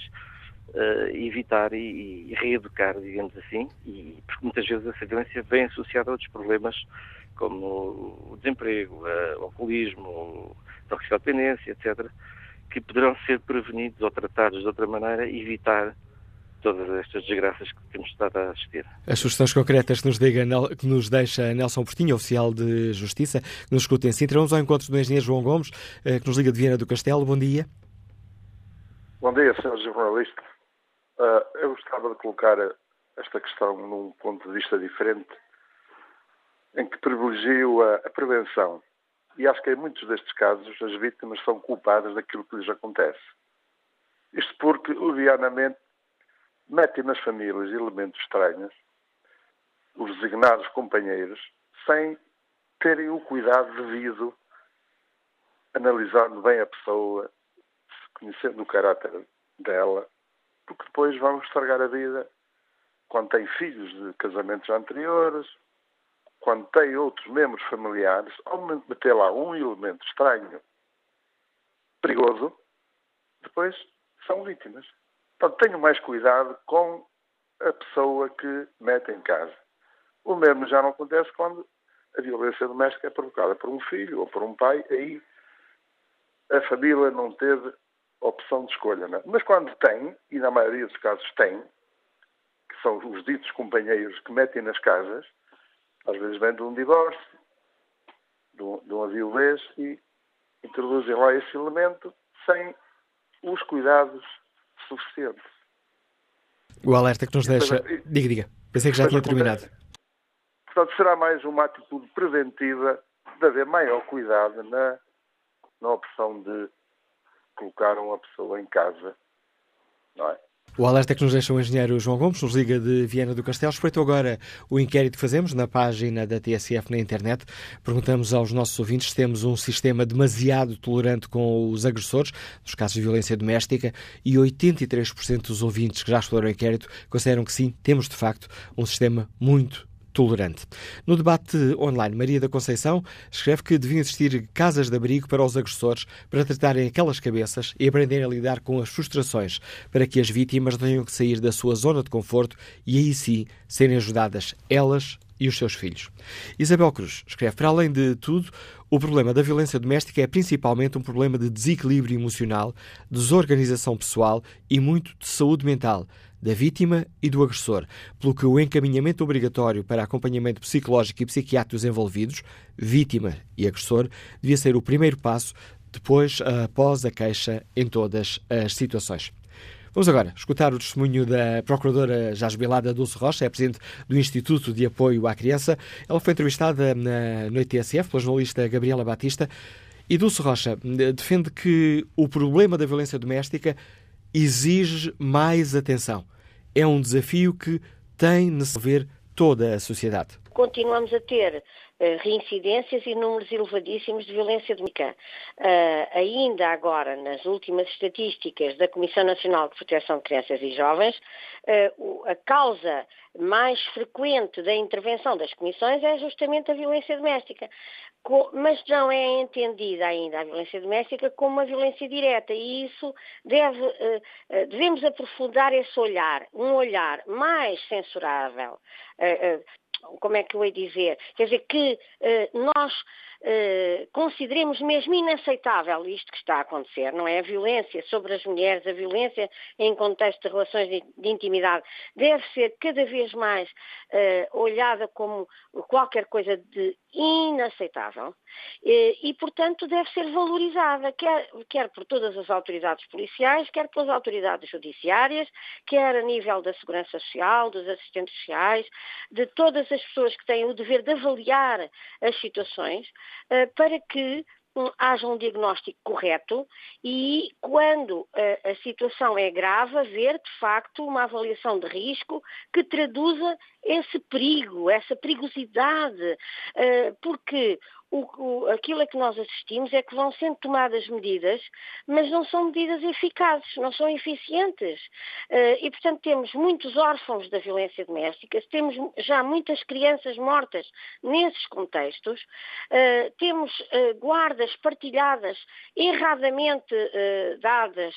uh, evitar e, e, reeducar, digamos assim, e, porque muitas vezes essa violência vem associada a outros problemas, como o desemprego, o alcoolismo, a toxicodependência, etc., que poderão ser prevenidos ou tratados de outra maneira evitar todas estas desgraças que temos estado a assistir. As sugestões concretas que nos, diga, que nos deixa Nelson Portinho, oficial de Justiça, que nos escuta em Sintra. Vamos ao encontro do engenheiro João Gomes, eh, que nos liga de Viena do Castelo. Bom dia. Bom dia, Sr. Jornalista. Uh, eu gostava de colocar esta questão num ponto de vista diferente, em que privilegio a, a prevenção. E acho que em muitos destes casos as vítimas são culpadas daquilo que lhes acontece. Isto porque, odianamente, metem nas famílias elementos estranhos, os designados companheiros, sem terem o cuidado devido, analisando bem a pessoa, conhecendo o caráter dela, porque depois vão estragar a vida quando tem filhos de casamentos anteriores, quando tem outros membros familiares, ao meter lá um elemento estranho, perigoso, depois são vítimas. Portanto, tenham mais cuidado com a pessoa que mete em casa. O mesmo já não acontece quando a violência doméstica é provocada por um filho ou por um pai, aí a família não teve opção de escolha. Não? É? Mas quando tem, e na maioria dos casos tem, que são os ditos companheiros que metem nas casas, às vezes vem de um divórcio, de, um, de uma viuvez, e introduzem lá esse elemento sem os cuidados suficientes. O alerta que nos deixa. Diga, diga. Pensei que já tinha terminado. Portanto, será mais uma atitude preventiva de haver maior cuidado na, na opção de colocar uma pessoa em casa. Não é? O alerta que nos deixa o engenheiro João Gomes, nos liga de Viena do Castelo. Espreitou agora o inquérito que fazemos na página da TSF na internet. Perguntamos aos nossos ouvintes se temos um sistema demasiado tolerante com os agressores, nos casos de violência doméstica, e 83% dos ouvintes que já exploraram o inquérito consideram que sim, temos de facto um sistema muito tolerante. No debate online, Maria da Conceição escreve que deviam existir casas de abrigo para os agressores para tratarem aquelas cabeças e aprenderem a lidar com as frustrações, para que as vítimas tenham que sair da sua zona de conforto e aí sim serem ajudadas elas e os seus filhos. Isabel Cruz escreve: Para além de tudo, o problema da violência doméstica é principalmente um problema de desequilíbrio emocional, desorganização pessoal e muito de saúde mental da vítima e do agressor, pelo que o encaminhamento obrigatório para acompanhamento psicológico e psiquiátrico dos envolvidos, vítima e agressor, devia ser o primeiro passo depois após a queixa em todas as situações. Vamos agora escutar o testemunho da Procuradora já jubilada Dulce Rocha, é Presidente do Instituto de Apoio à Criança. Ela foi entrevistada na, no ITSF pela jornalista Gabriela Batista. E Dulce Rocha defende que o problema da violência doméstica exige mais atenção. É um desafio que tem de ver toda a sociedade. Continuamos a ter uh, reincidências e números elevadíssimos de violência doméstica. Uh, ainda agora, nas últimas estatísticas da Comissão Nacional de Proteção de Crianças e Jovens, uh, a causa mais frequente da intervenção das comissões é justamente a violência doméstica mas não é entendida ainda a violência doméstica como uma violência direta e isso deve, eh, eh, devemos aprofundar esse olhar, um olhar mais censurável, eh, como é que eu ia dizer? Quer dizer, que nós eh, consideremos mesmo inaceitável isto que está a acontecer, não é? A violência sobre as mulheres, a violência em contexto de relações de, de intimidade, deve ser cada vez mais uh, olhada como qualquer coisa de inaceitável e, portanto, deve ser valorizada, quer, quer por todas as autoridades policiais, quer pelas autoridades judiciárias, quer a nível da segurança social, dos assistentes sociais, de todas as pessoas que têm o dever de avaliar as situações, eh, para que haja um diagnóstico correto e, quando a, eh, a, situação é grave, haver, de facto, uma avaliação de risco que traduza esse perigo, essa perigosidade, eh, porque o, o, aquilo a que nós assistimos é que vão sendo tomadas medidas, mas não são medidas eficazes, não são eficientes. Uh, e, portanto, temos muitos órfãos da violência doméstica, temos já muitas crianças mortas nesses contextos, uh, temos uh, guardas partilhadas, erradamente dadas,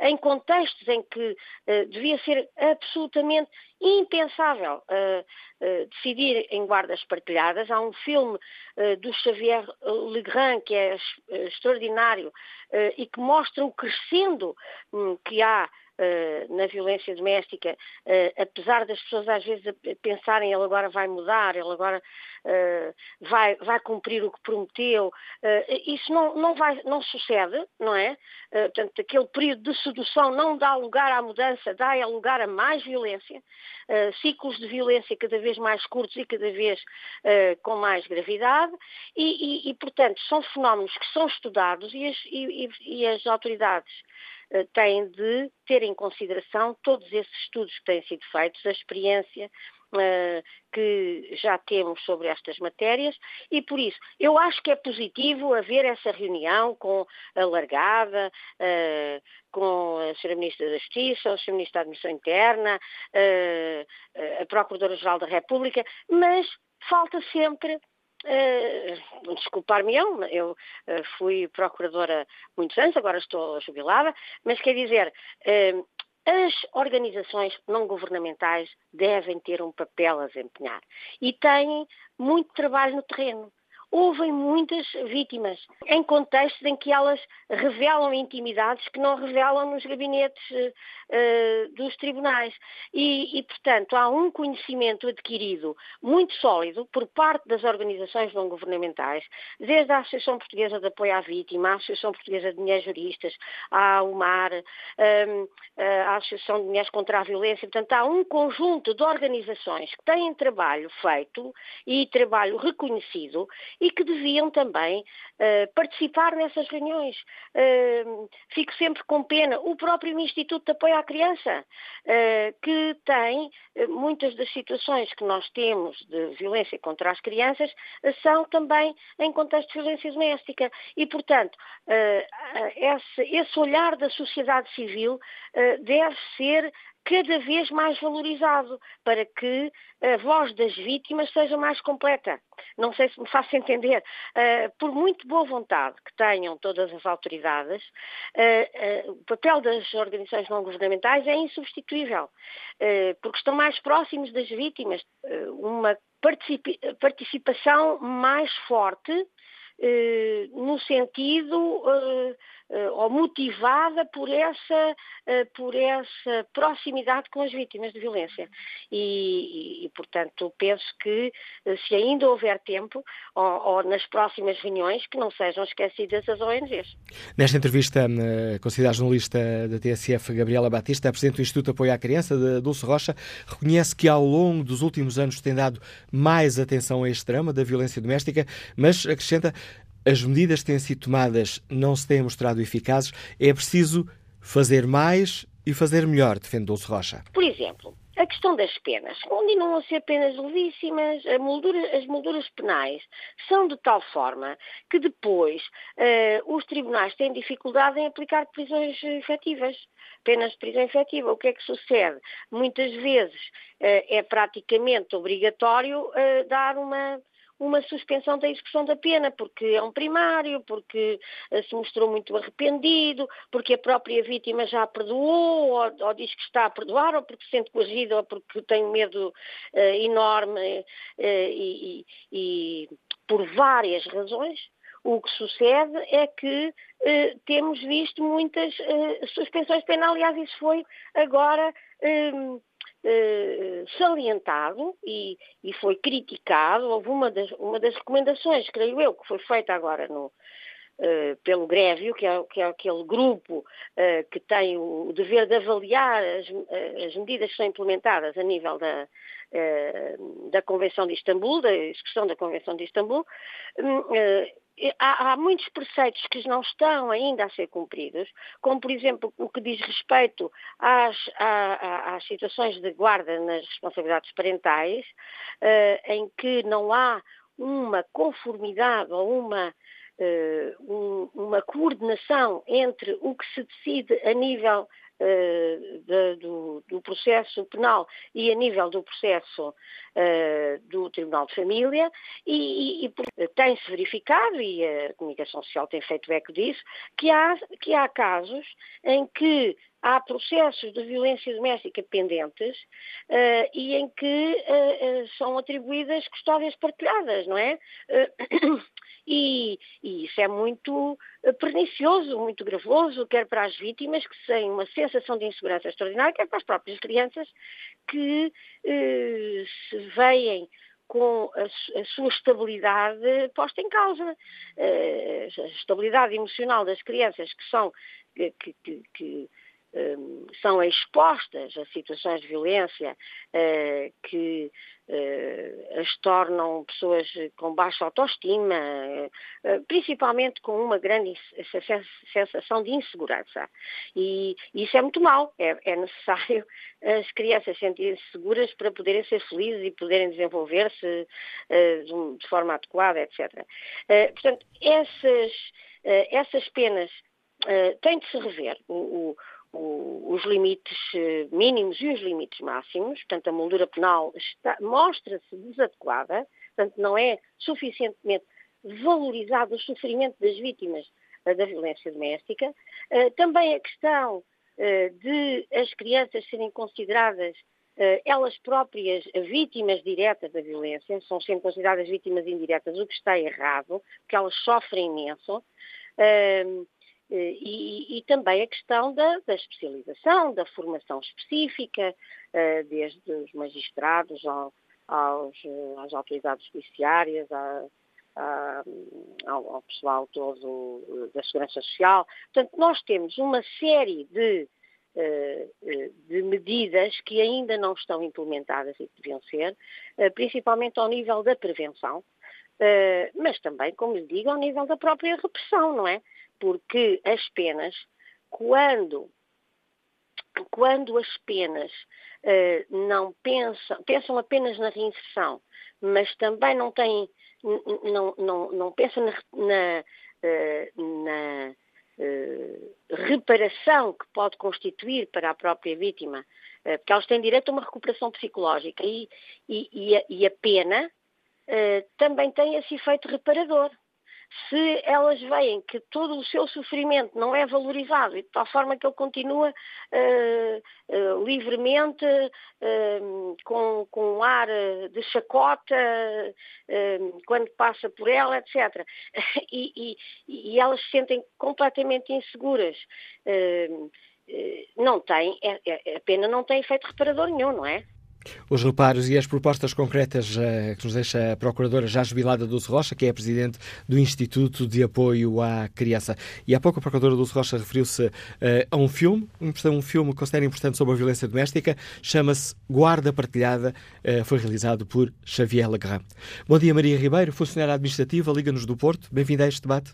em contextos em que devia ser absolutamente impensável uh, uh, decidir em guardas partilhadas. Há um filme uh, do Xavier Legrand que é extraordinário e que mostra o crescendo um, que há na violência doméstica, uh, apesar das pessoas às vezes pensarem ele agora vai mudar, ele agora vai, vai cumprir o que prometeu, isso não, não, vai, não sucede, não é? portanto, aquele período de sedução não dá lugar à mudança, dá lugar a mais violência, ciclos de violência cada vez mais curtos e cada vez com mais gravidade, e, e, e, portanto, são fenómenos que são estudados e as, e, e as autoridades uh, têm de ter em consideração todos esses estudos que têm sido feitos, a experiência uh, que já temos sobre estas matérias e por isso eu acho que é positivo haver essa reunião com alargada, uh, com a Sra. Ministra da Justiça, o Sr. Ministro da Administração Interna, a Procuradora-Geral da República, mas falta sempre Uh, Desculpar-me-ão, eu uh, fui procuradora muitos anos, agora estou jubilada, mas quer dizer, uh, as organizações não governamentais devem ter um papel a desempenhar e têm muito trabalho no terreno houve muitas vítimas, em contextos em que elas revelam intimidades que não revelam nos gabinetes uh, dos tribunais. E, e, portanto, há um conhecimento adquirido muito sólido por parte das organizações não governamentais, desde a Associação Portuguesa de Apoio à Vítima, a Associação Portuguesa de Mulheres Juristas, a UMAR, um, ehm, a Associação de Mulheres contra a Violência. Portanto, há um conjunto de organizações que têm trabalho feito e trabalho reconhecido e que deviam também uh, participar nessas reuniões. Uh, fico sempre com pena. O próprio Instituto de Apoio à Criança, uh, que tem muitas das situações que nós temos de violência contra as crianças, são também em contexto de violência doméstica. E, portanto, esse, esse olhar da sociedade civil deve ser cada vez mais valorizado, para que a voz das vítimas seja mais completa. Não sei se me faço entender. Uh, por muito boa vontade que tenham todas as autoridades, uh, uh, o papel das organizações não governamentais é insubstituível, porque estão mais próximos das vítimas. uma participação mais forte no sentido ou motivada por essa, uh, por essa proximidade com as vítimas de violência. E, e, portanto, penso que uh, se ainda houver tempo, ou, ou, nas próximas reuniões, que não sejam esquecidas as ONGs. Nesta entrevista, considerada jornalista da TSF, Gabriela Batista, a Presidente do Instituto de Apoio à Criança, de Dulce Rocha, reconhece que ao longo dos últimos anos tem dado mais atenção a este drama da violência doméstica, mas acrescenta as medidas que têm sido tomadas não se têm mostrado eficazes, é preciso fazer mais e fazer melhor, defende Dulce Rocha. Por exemplo, a questão das penas. Continuam a ser penas levíssimas, moldura, as molduras penais são de tal forma que depois uh, os tribunais têm dificuldade em aplicar prisões efetivas, penas de prisão efetiva. O que é que sucede? Muitas vezes uh, é praticamente obrigatório uh, dar uma uma suspensão da execução da pena, porque é um primário, porque uh, se mostrou muito arrependido, porque a própria vítima já perdoou, ou, ou, diz que está a perdoar, ou porque se sente coagido, ou porque tem medo uh, enorme uh, e, e, por várias razões. O que sucede é que temos visto muitas suspensões penais, aliás, isso foi agora eh, salientado e, e, foi criticado. Houve uma das, uma das recomendações, creio eu, que foi feita agora no, Uh, pelo Grêvio, que é, que é, aquele grupo uh, que tem o dever de avaliar as, as, medidas que são implementadas a nível da, da Convenção de Istambul, da execução da Convenção de Istambul, hum, há, há, muitos preceitos que não estão ainda a ser cumpridos, como, por exemplo, o que diz respeito às, às, às situações de guarda nas responsabilidades parentais, uh, em que não há uma conformidade ou uma, um, uma coordenação entre o que se decide a nível uh, de, do, do, processo penal e a nível do processo uh, do Tribunal de Família e, e, e tem-se verificado, e a comunicação social tem feito eco disso, que há, que há casos em que há processos de violência doméstica pendentes uh, e em que uh, uh, são atribuídas custódias partilhadas, não é? E, e, isso é muito pernicioso, muito gravoso, quer para as vítimas que têm uma sensação de insegurança extraordinária, quer para as próprias crianças que eh, se veem com a, a, sua estabilidade posta em causa. Uh, a estabilidade emocional das crianças que são que, que, que são expostas a situações de violência uh, que uh, as tornam pessoas com baixa autoestima, uh, principalmente com uma grande sensação de insegurança. E isso é muito mau. É, é necessário as crianças sentirem-se seguras para poderem ser felizes e poderem desenvolver-se de, forma adequada, etc. portanto, essas, essas penas têm de se rever. O, os limites eh, mínimos e os limites máximos, portanto a moldura penal mostra-se desadequada, portanto não é suficientemente valorizado o sofrimento das vítimas uh, da violência doméstica. Uh, também a questão de as crianças serem consideradas elas próprias vítimas diretas da violência, são sempre consideradas vítimas indiretas, o que está errado, porque elas sofrem imenso. Eh, e, e, também a questão da, da, especialização, da formação específica, eh, desde os magistrados ao, aos, eh, às autoridades judiciárias, ao, ao, pessoal todo da Segurança Social. Portanto, nós temos uma série de, de medidas que ainda não estão implementadas e que deviam ser, principalmente ao nível da prevenção, mas também, como lhe digo, ao nível da própria repressão, não é? Porque as penas, quando, quando as penas uh, não pensam, pensam apenas na reinserção, mas também não têm, não, não, não pensam na, na, uh, na uh, reparação que pode constituir para a própria vítima, porque elas têm direito a uma recuperação psicológica e, e, e, a, e a, pena também tem esse efeito reparador se elas veem que todo o seu sofrimento não é valorizado e de tal forma que ele continua uh, uh, livremente, uh, com, com um ar de chacota, quando passa por ela, etc. E, e, e, elas se sentem completamente inseguras. não tem, é, é, a pena não tem efeito reparador nenhum, não é? Os reparos e as propostas concretas uh, que nos deixa a Procuradora já jubilada Dulce Rocha, que é a Presidente do Instituto de Apoio à Criança. E há pouco a Procuradora Dulce Rocha referiu-se uh, a um filme, um filme que considera importante sobre a violência doméstica, chama-se Guarda Partilhada, uh, foi realizado por Xavier Legrand. Bom dia, Maria Ribeiro, funcionária administrativa, Liga-nos do Porto. Bem-vinda a este debate.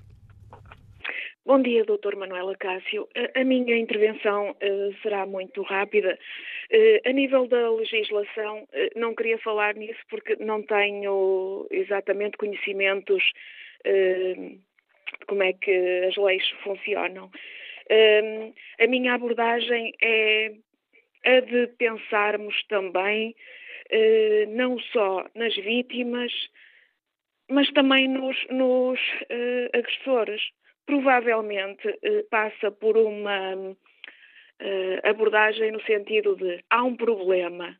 Bom dia, Dr. Manuela Cássio. A minha intervenção será muito rápida. Uh, a nível da legislação, uh, não queria falar nisso porque não tenho exatamente conhecimentos de como é que as leis funcionam. a minha abordagem é a de pensarmos também não só nas vítimas, mas também nos, nos agressores provavelmente eh, passa por uma eh, abordagem no sentido de há um problema,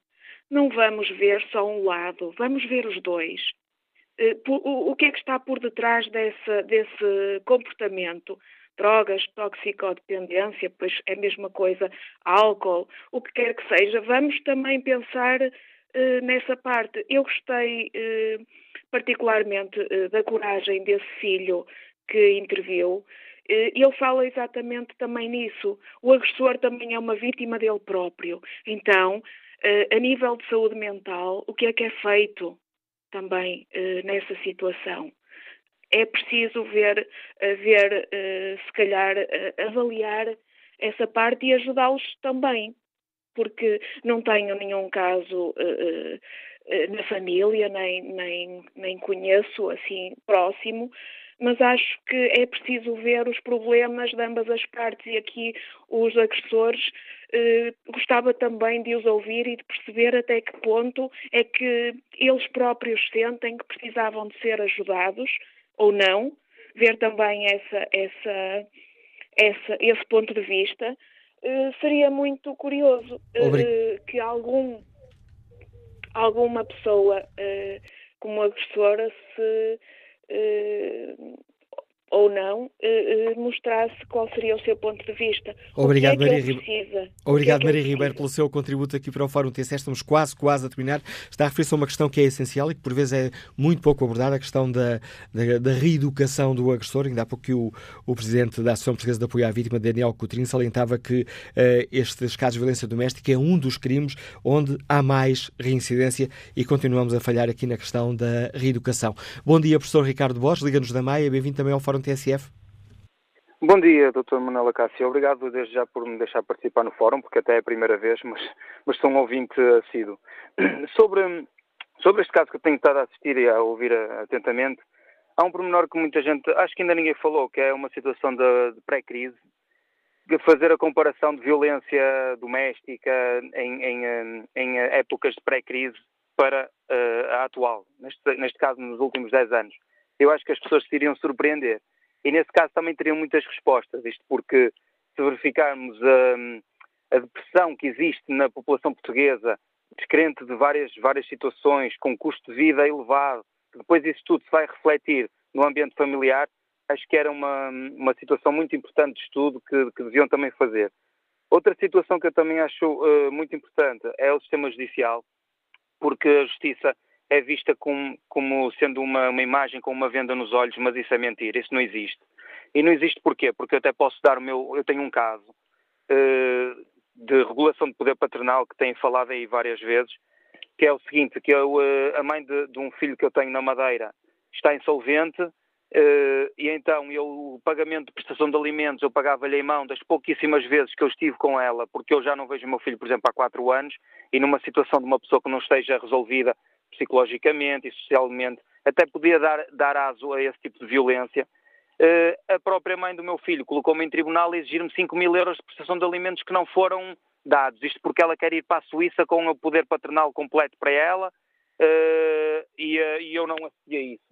não vamos ver só um lado, vamos ver os dois. Eh, o que é que está por detrás desse, desse comportamento? Drogas, toxicodependência, pois é a mesma coisa, álcool, o que quer que seja. Vamos também pensar nessa parte. Eu gostei particularmente da coragem desse filho que interviu, eh, ele fala exatamente também nisso. O agressor também é uma vítima dele próprio. Então, eh, a nível de saúde mental, o que é que é feito também eh, nessa situação? É preciso ver, ver se calhar, avaliar essa parte e ajudá-los também, porque não tenho nenhum caso na família, nem, nem, nem conheço assim próximo, mas acho que é preciso ver os problemas de ambas as partes e aqui os agressores eh, gostava também de os ouvir e de perceber até que ponto é que eles próprios sentem que precisavam de ser ajudados ou não, ver também essa, essa, essa, esse ponto de vista. Eh, seria muito curioso eh, que algum, alguma pessoa como agressora se uh, ou não, eh, eh, mostrasse qual seria o seu ponto de vista. Obrigado, é Maria, Ribeiro. Obrigado, é Maria Ribeiro, pelo seu contributo aqui para o Fórum TCS. Estamos quase, quase a terminar. Está a referir-se a uma questão que é essencial e que por vezes é muito pouco abordada, a questão da, da, da reeducação do agressor. Ainda há pouco que o, o Presidente da Associação Portuguesa de Apoio à Vítima, Daniel Coutrinho, salientava que uh, estes casos de violência doméstica é um dos crimes onde há mais reincidência e continuamos a falhar aqui na questão da reeducação. Bom dia, professor Ricardo Borges, Liga-nos da Maia, bem-vindo também ao Fórum TSF. Bom dia, Dr. Manuela Cássio. Obrigado desde já por me deixar participar no fórum, porque até é a primeira vez, mas, mas sou um ouvinte assíduo. Sobre, sobre este caso que eu tenho estado a assistir e a ouvir atentamente, há um pormenor que muita gente, acho que ainda ninguém falou, que é uma situação de, de pré-crise, de fazer a comparação de violência doméstica em, em, em épocas de pré-crise para uh, a atual, neste, neste caso nos últimos 10 anos. Eu acho que as pessoas se iriam surpreender e nesse caso também teriam muitas respostas, isto porque se verificarmos a, a depressão que existe na população portuguesa, descrente de várias, várias situações, com custo de vida elevado, que depois isso tudo se vai refletir no ambiente familiar, acho que era uma, uma situação muito importante de estudo que, que deviam também fazer. Outra situação que eu também acho uh, muito importante é o sistema judicial, porque a justiça é vista como, como sendo uma, uma, imagem com uma venda nos olhos, mas isso é mentira, isso não existe. E não existe porquê? Porque eu até posso dar o meu. Eu tenho um caso uh, de regulação de poder paternal que tenho falado aí várias vezes, que é o seguinte: que eu, uh, a mãe de, de, um filho que eu tenho na Madeira está insolvente. Uh, e então eu, o pagamento de prestação de alimentos eu pagava-lhe em mão das pouquíssimas vezes que eu estive com ela, porque eu já não vejo o meu filho, por exemplo, há quatro anos, e numa situação de uma pessoa que não esteja resolvida psicologicamente e socialmente, até podia dar, dar aso a esse tipo de violência. Uh, a própria mãe do meu filho colocou-me em tribunal e exigir-me 5 mil euros de prestação de alimentos que não foram dados. Isto porque ela quer ir para a Suíça com o poder paternal completo para ela uh, e, uh, e, eu não assistia a isso.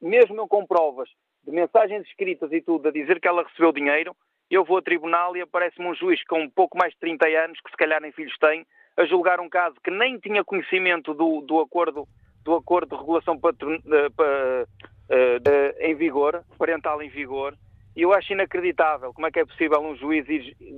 Mesmo eu com provas de mensagens escritas e tudo a dizer que ela recebeu dinheiro, eu vou a tribunal e aparece-me um juiz com pouco mais de 30 anos, que se calhar nem filhos tem, a julgar um caso que nem tinha conhecimento do, do acordo do acordo de regulação patron, uh, uh, em vigor, parental em vigor, e eu acho inacreditável como é que é possível um juiz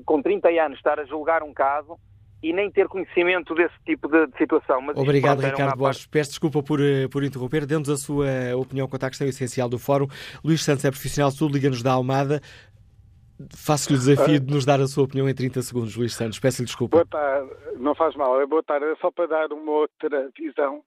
com 30 anos estar a julgar um caso e nem ter conhecimento desse tipo de, de situação. Mas Obrigado, Ricardo Borges. Peço desculpa por, eh, por interromper. Dê-nos a sua opinião quanto à questão essencial do Fórum. Luís Santos é profissional sul, liga-nos da Almada. Faço-lhe o desafio de nos dar a sua opinião em 30 segundos, Luís Santos. Peço-lhe desculpa. Boa tarde, não faz mal. É boa tarde, é só para dar uma outra visão.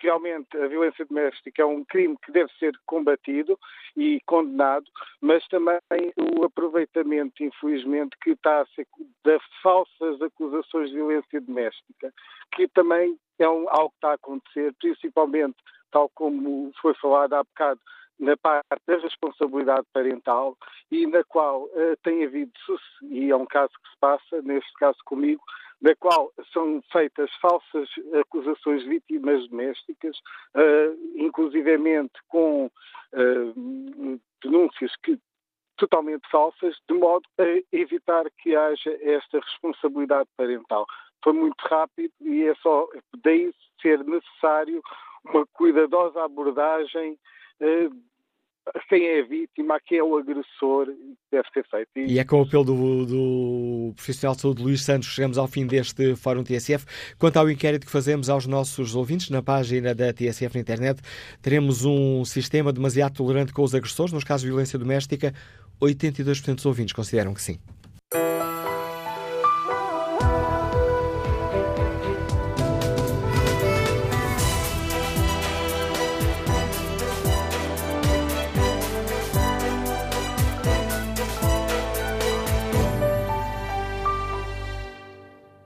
Realmente, a violência doméstica é um crime que deve ser combatido e condenado, mas também o aproveitamento, infelizmente, que está a ser das falsas acusações de violência doméstica, que também é um, algo que está a acontecer, principalmente, tal como foi falado há bocado, na parte da responsabilidade parental e na qual uh, tem havido, e é um caso que se passa, neste caso comigo, na qual são feitas falsas acusações vítimas domésticas, uh, inclusivamente com uh, denúncias que totalmente falsas, de modo a evitar que haja esta responsabilidade parental. Foi muito rápido e é só daí ser necessário uma cuidadosa abordagem quem é a vítima, a quem é o agressor, deve ser feito. E, e é com o apelo do, do profissional de saúde Luís Santos chegamos ao fim deste Fórum TSF. Quanto ao inquérito que fazemos aos nossos ouvintes, na página da TSF na internet, teremos um sistema demasiado tolerante com os agressores, nos casos de violência doméstica, 82% dos ouvintes consideram que sim.